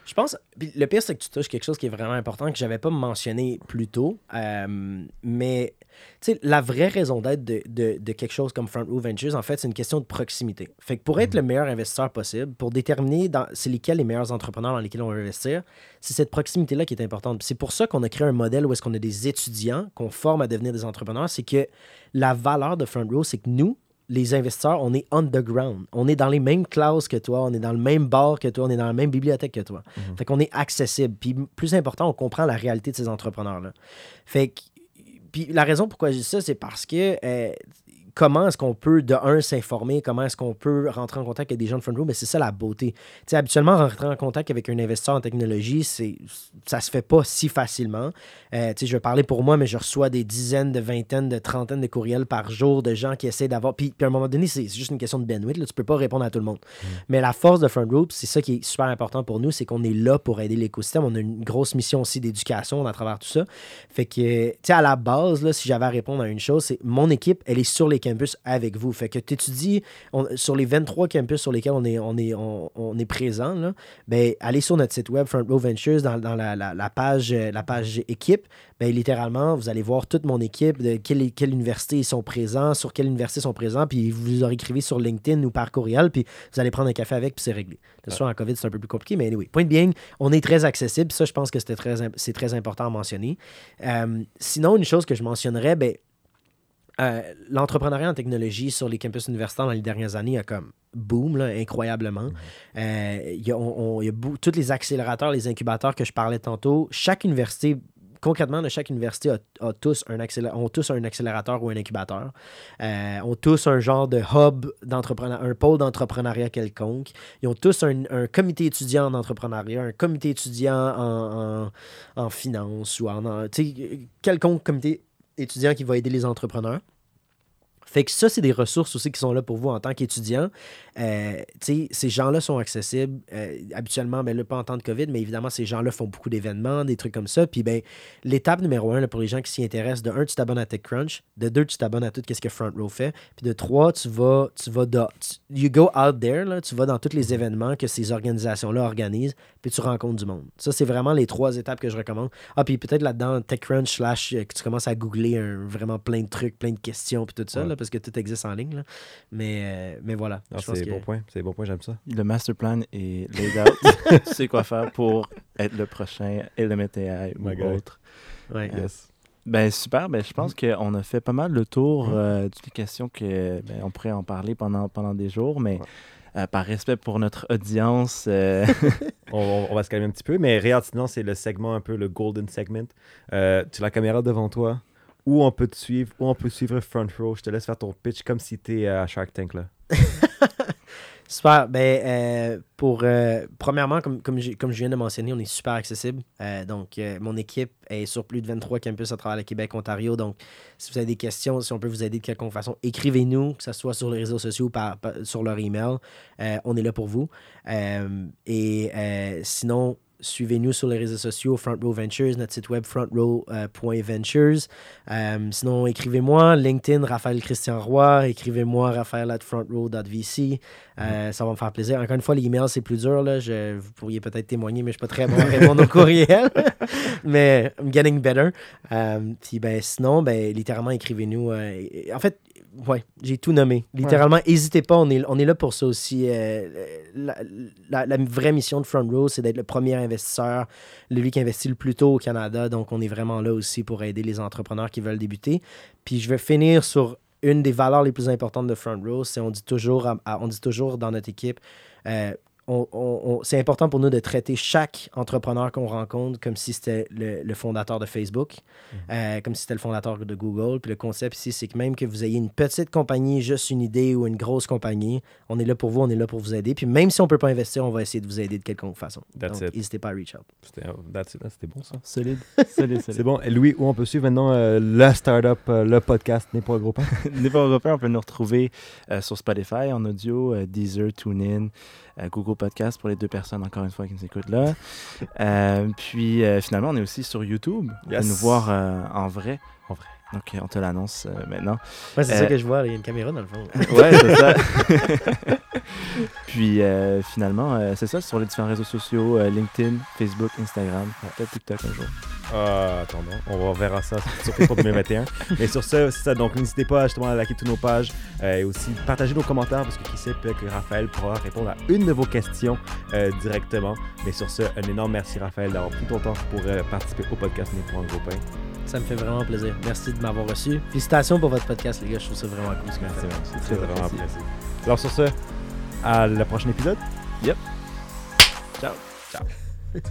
Je pense, le pire, c'est que tu touches quelque chose qui est vraiment important que j'avais pas mentionné plus tôt. Euh, mais sais, la vraie raison d'être de, de, quelque chose comme Front Row Ventures, en fait, c'est une question de proximité. Fait que pour être mhm. le meilleur investisseur possible, pour déterminer dans, c'est lesquels les meilleurs entrepreneurs dans lesquels on va investir, c'est cette proximité-là qui est importante. C'est pour ça qu'on a créé un modèle où est-ce qu'on a des étudiants qu'on forme à devenir des entrepreneurs. C'est que la valeur de Front Row, c'est que nous, les investisseurs, on est underground. On est dans les mêmes classes que toi, on est dans le même bar que toi, on est dans la même bibliothèque que toi. Mhm. Fait qu'on est accessible. Puis plus important, on comprend la réalité de ces entrepreneurs-là. Fait que puis la raison pourquoi je dis ça, c'est parce que euh, comment est-ce qu'on peut, de un, s'informer, comment est-ce qu'on peut rentrer en contact avec des gens de front row, mais c'est ça la beauté. sais, habituellement, rentrer en contact avec un investisseur en technologie, c'est, ça se fait pas si facilement. Euh, je vais parler pour moi, mais je reçois des dizaines, de vingtaines, de trentaines de courriels par jour de gens qui essaient d'avoir. Puis, à un moment donné, c'est juste une question de bandwidth. Là, tu peux pas répondre à tout le monde. Mm. Mais la force de Front Row, c'est ça qui est super important pour nous, c'est qu'on est là pour aider l'écosystème. On a une grosse mission aussi d'éducation à travers tout ça. Fait que, tu sais, à la base, là, si j'avais à répondre à une chose, c'est mon équipe, elle est sur les campus avec vous. Fait que tu étudies sur les 23 campus sur lesquels on est, on est, on, est présent, là, ben, allez sur notre site web Front Row Ventures dans, la, la, page, la page équipe. Ben, littéralement, vous allez voir toute mon équipe, de quelle, quelle université ils sont présents, sur quelle université ils sont présents, puis vous leur écrivez sur LinkedIn ou par courriel, puis vous allez prendre un café avec, puis c'est réglé. De ouais. en COVID, c'est un peu plus compliqué, mais anyway. Point bien, on est très accessible, ça, je pense que c'est très, très important à mentionner. Euh, sinon, une chose que je mentionnerais, ben, euh, l'entrepreneuriat en technologie sur les campus universitaires dans les dernières années a comme boom, là, incroyablement. Euh, il y a, tous les accélérateurs, les incubateurs que je parlais tantôt. Chaque université concrètement, de chaque université a, tous un ont tous un accélérateur ou un incubateur. Euh, ont tous un genre de hub d'entrepreneuriat, un pôle d'entrepreneuriat quelconque. Ils ont tous un, comité étudiant en entrepreneuriat, un comité étudiant en, en, finance ou en, en quelconque comité étudiant qui va aider les entrepreneurs. Fait que ça, c'est des ressources aussi qui sont là pour vous en tant qu'étudiant. Euh, ces gens-là sont accessibles euh, habituellement, ben, pas en temps de COVID, mais évidemment, ces gens-là font beaucoup d'événements, des trucs comme ça. Puis ben, l'étape numéro un, pour les gens qui s'y intéressent, de un, tu t'abonnes à TechCrunch. De deux, tu t'abonnes à tout ce que Front Row fait. Puis de trois, tu vas, tu vas you go out there, là, tu vas dans tous les événements que ces organisations-là organisent, puis tu rencontres du monde. Ça, c'est vraiment les trois étapes que je recommande. Ah, puis peut-être là-dedans, TechCrunch, slash, euh, que tu commences à googler vraiment plein de trucs, plein de questions, puis tout ça, là, parce que tout existe en ligne. Là. Mais, mais voilà. Ah, c'est bon point. C'est bon point, j'aime ça. Le master plan est laid out. tu sais quoi faire pour être le prochain Element AI ou autre. Ouais. Euh, ben super, ben, je pense mm-hmm. qu'on a fait pas mal le tour mm-hmm. euh, des questions que ben, on pourrait en parler pendant, pendant des jours, mais euh, par respect pour notre audience. on, on, va se calmer un petit peu, mais regarde, sinon c'est le segment un peu le golden segment. tu as la caméra devant toi où on peut te suivre, où on peut suivre Front Row? Je te laisse faire ton pitch comme si tu à Shark Tank. Là. super. Ben, euh, pour, euh, premièrement, comme, comme, je, comme je viens de mentionner, on est super accessible. Euh, donc, mon équipe est sur plus de 23 campus à travers le Québec, Ontario. Donc, si vous avez des questions, si on peut vous aider de quelque façon, écrivez-nous, que ce soit sur les réseaux sociaux ou par, sur leur email. on est là pour vous. et sinon, Suivez-nous sur les réseaux sociaux, Front Row Ventures, notre site web frontrow.ventures. Euh, sinon, écrivez-moi, LinkedIn, Raphaël Christian Roy, écrivez-moi, Raphaël at frontrow.vc. Euh, ça va me faire plaisir. Encore une fois, l'email, c'est plus dur. Là. Vous pourriez peut-être témoigner, mais je ne suis pas très bon à répondre aux courriels. mais I'm getting better. Euh, puis ben, sinon, ben, littéralement, écrivez-nous. en fait, ouais, j'ai tout nommé. Littéralement, n'hésitez pas, on est, on est là pour ça aussi. Euh, la, vraie mission de Front Row, c'est d'être le premier investisseur, lui qui investit le plus tôt au Canada. Donc, on est vraiment là aussi pour aider les entrepreneurs qui veulent débuter. Puis, je vais finir sur une des valeurs les plus importantes de Front Row, c'est on dit toujours, on dit toujours dans notre équipe, euh, c'est important pour nous de traiter chaque entrepreneur qu'on rencontre comme si c'était le, fondateur de Facebook, mhm. euh, comme si c'était le fondateur de Google. Puis le concept ici, c'est que même que vous ayez une petite compagnie, juste une idée ou une grosse compagnie, on est là pour vous, on est là pour vous aider. Puis même si on ne peut pas investir, on va essayer de vous aider de quelconque façon. Donc, n'hésitez pas à reach out. C'était bon ça. Solide. solide, C'est bon. Et Louis, où on peut suivre maintenant euh, le startup, euh, le podcast N'est pas européen N'est pas européen, on peut nous retrouver sur Spotify en audio, Deezer, TuneIn. Google Podcast pour les deux personnes, encore une fois, qui nous écoutent là. Euh, puis euh, finalement, on est aussi sur YouTube. Yes. nous voir euh, en vrai. En vrai. Donc, on te l'annonce maintenant. Ouais, c'est ça que je vois. Il y a une caméra dans le fond. ouais, c'est ça. Puis finalement, c'est ça sur les différents réseaux sociaux LinkedIn, Facebook, Instagram, peut-être TikTok un jour. Ah, attendons, on verra ça surtout pour 2021. Mais sur ce, c'est ça. Donc, n'hésitez pas justement à liker toutes nos pages euh, et aussi partager nos commentaires parce que qui sait, peut-être que Raphaël pourra répondre à une de vos questions euh, directement. Mais sur ce, un énorme merci, Raphaël, d'avoir pris ton temps pour euh, participer au podcast Né pour un gros pain. Ça me fait vraiment plaisir. Merci de m'avoir reçu. Félicitations pour votre podcast, les gars. Je trouve ça vraiment cool. C'est très, vraiment apprécié. Alors, sur ce, à le prochain épisode. Yep. Ciao. Ciao.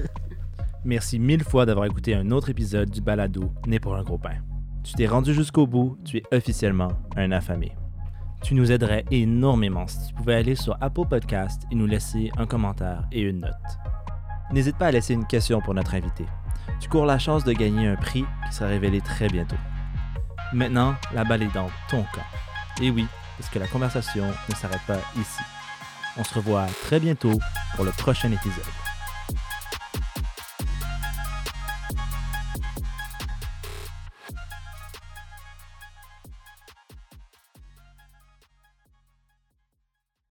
Merci mille fois d'avoir écouté un autre épisode du balado Né pour un gros pain. Tu t'es rendu jusqu'au bout, tu es officiellement un affamé. Tu nous aiderais énormément si tu pouvais aller sur Apple Podcast et nous laisser un commentaire et une note. N'hésite pas à laisser une question pour notre invité. Tu cours la chance de gagner un prix qui sera révélé très bientôt. Maintenant, la balle est dans ton camp. Et oui, parce que la conversation ne s'arrête pas ici. On se revoit très bientôt pour le prochain épisode.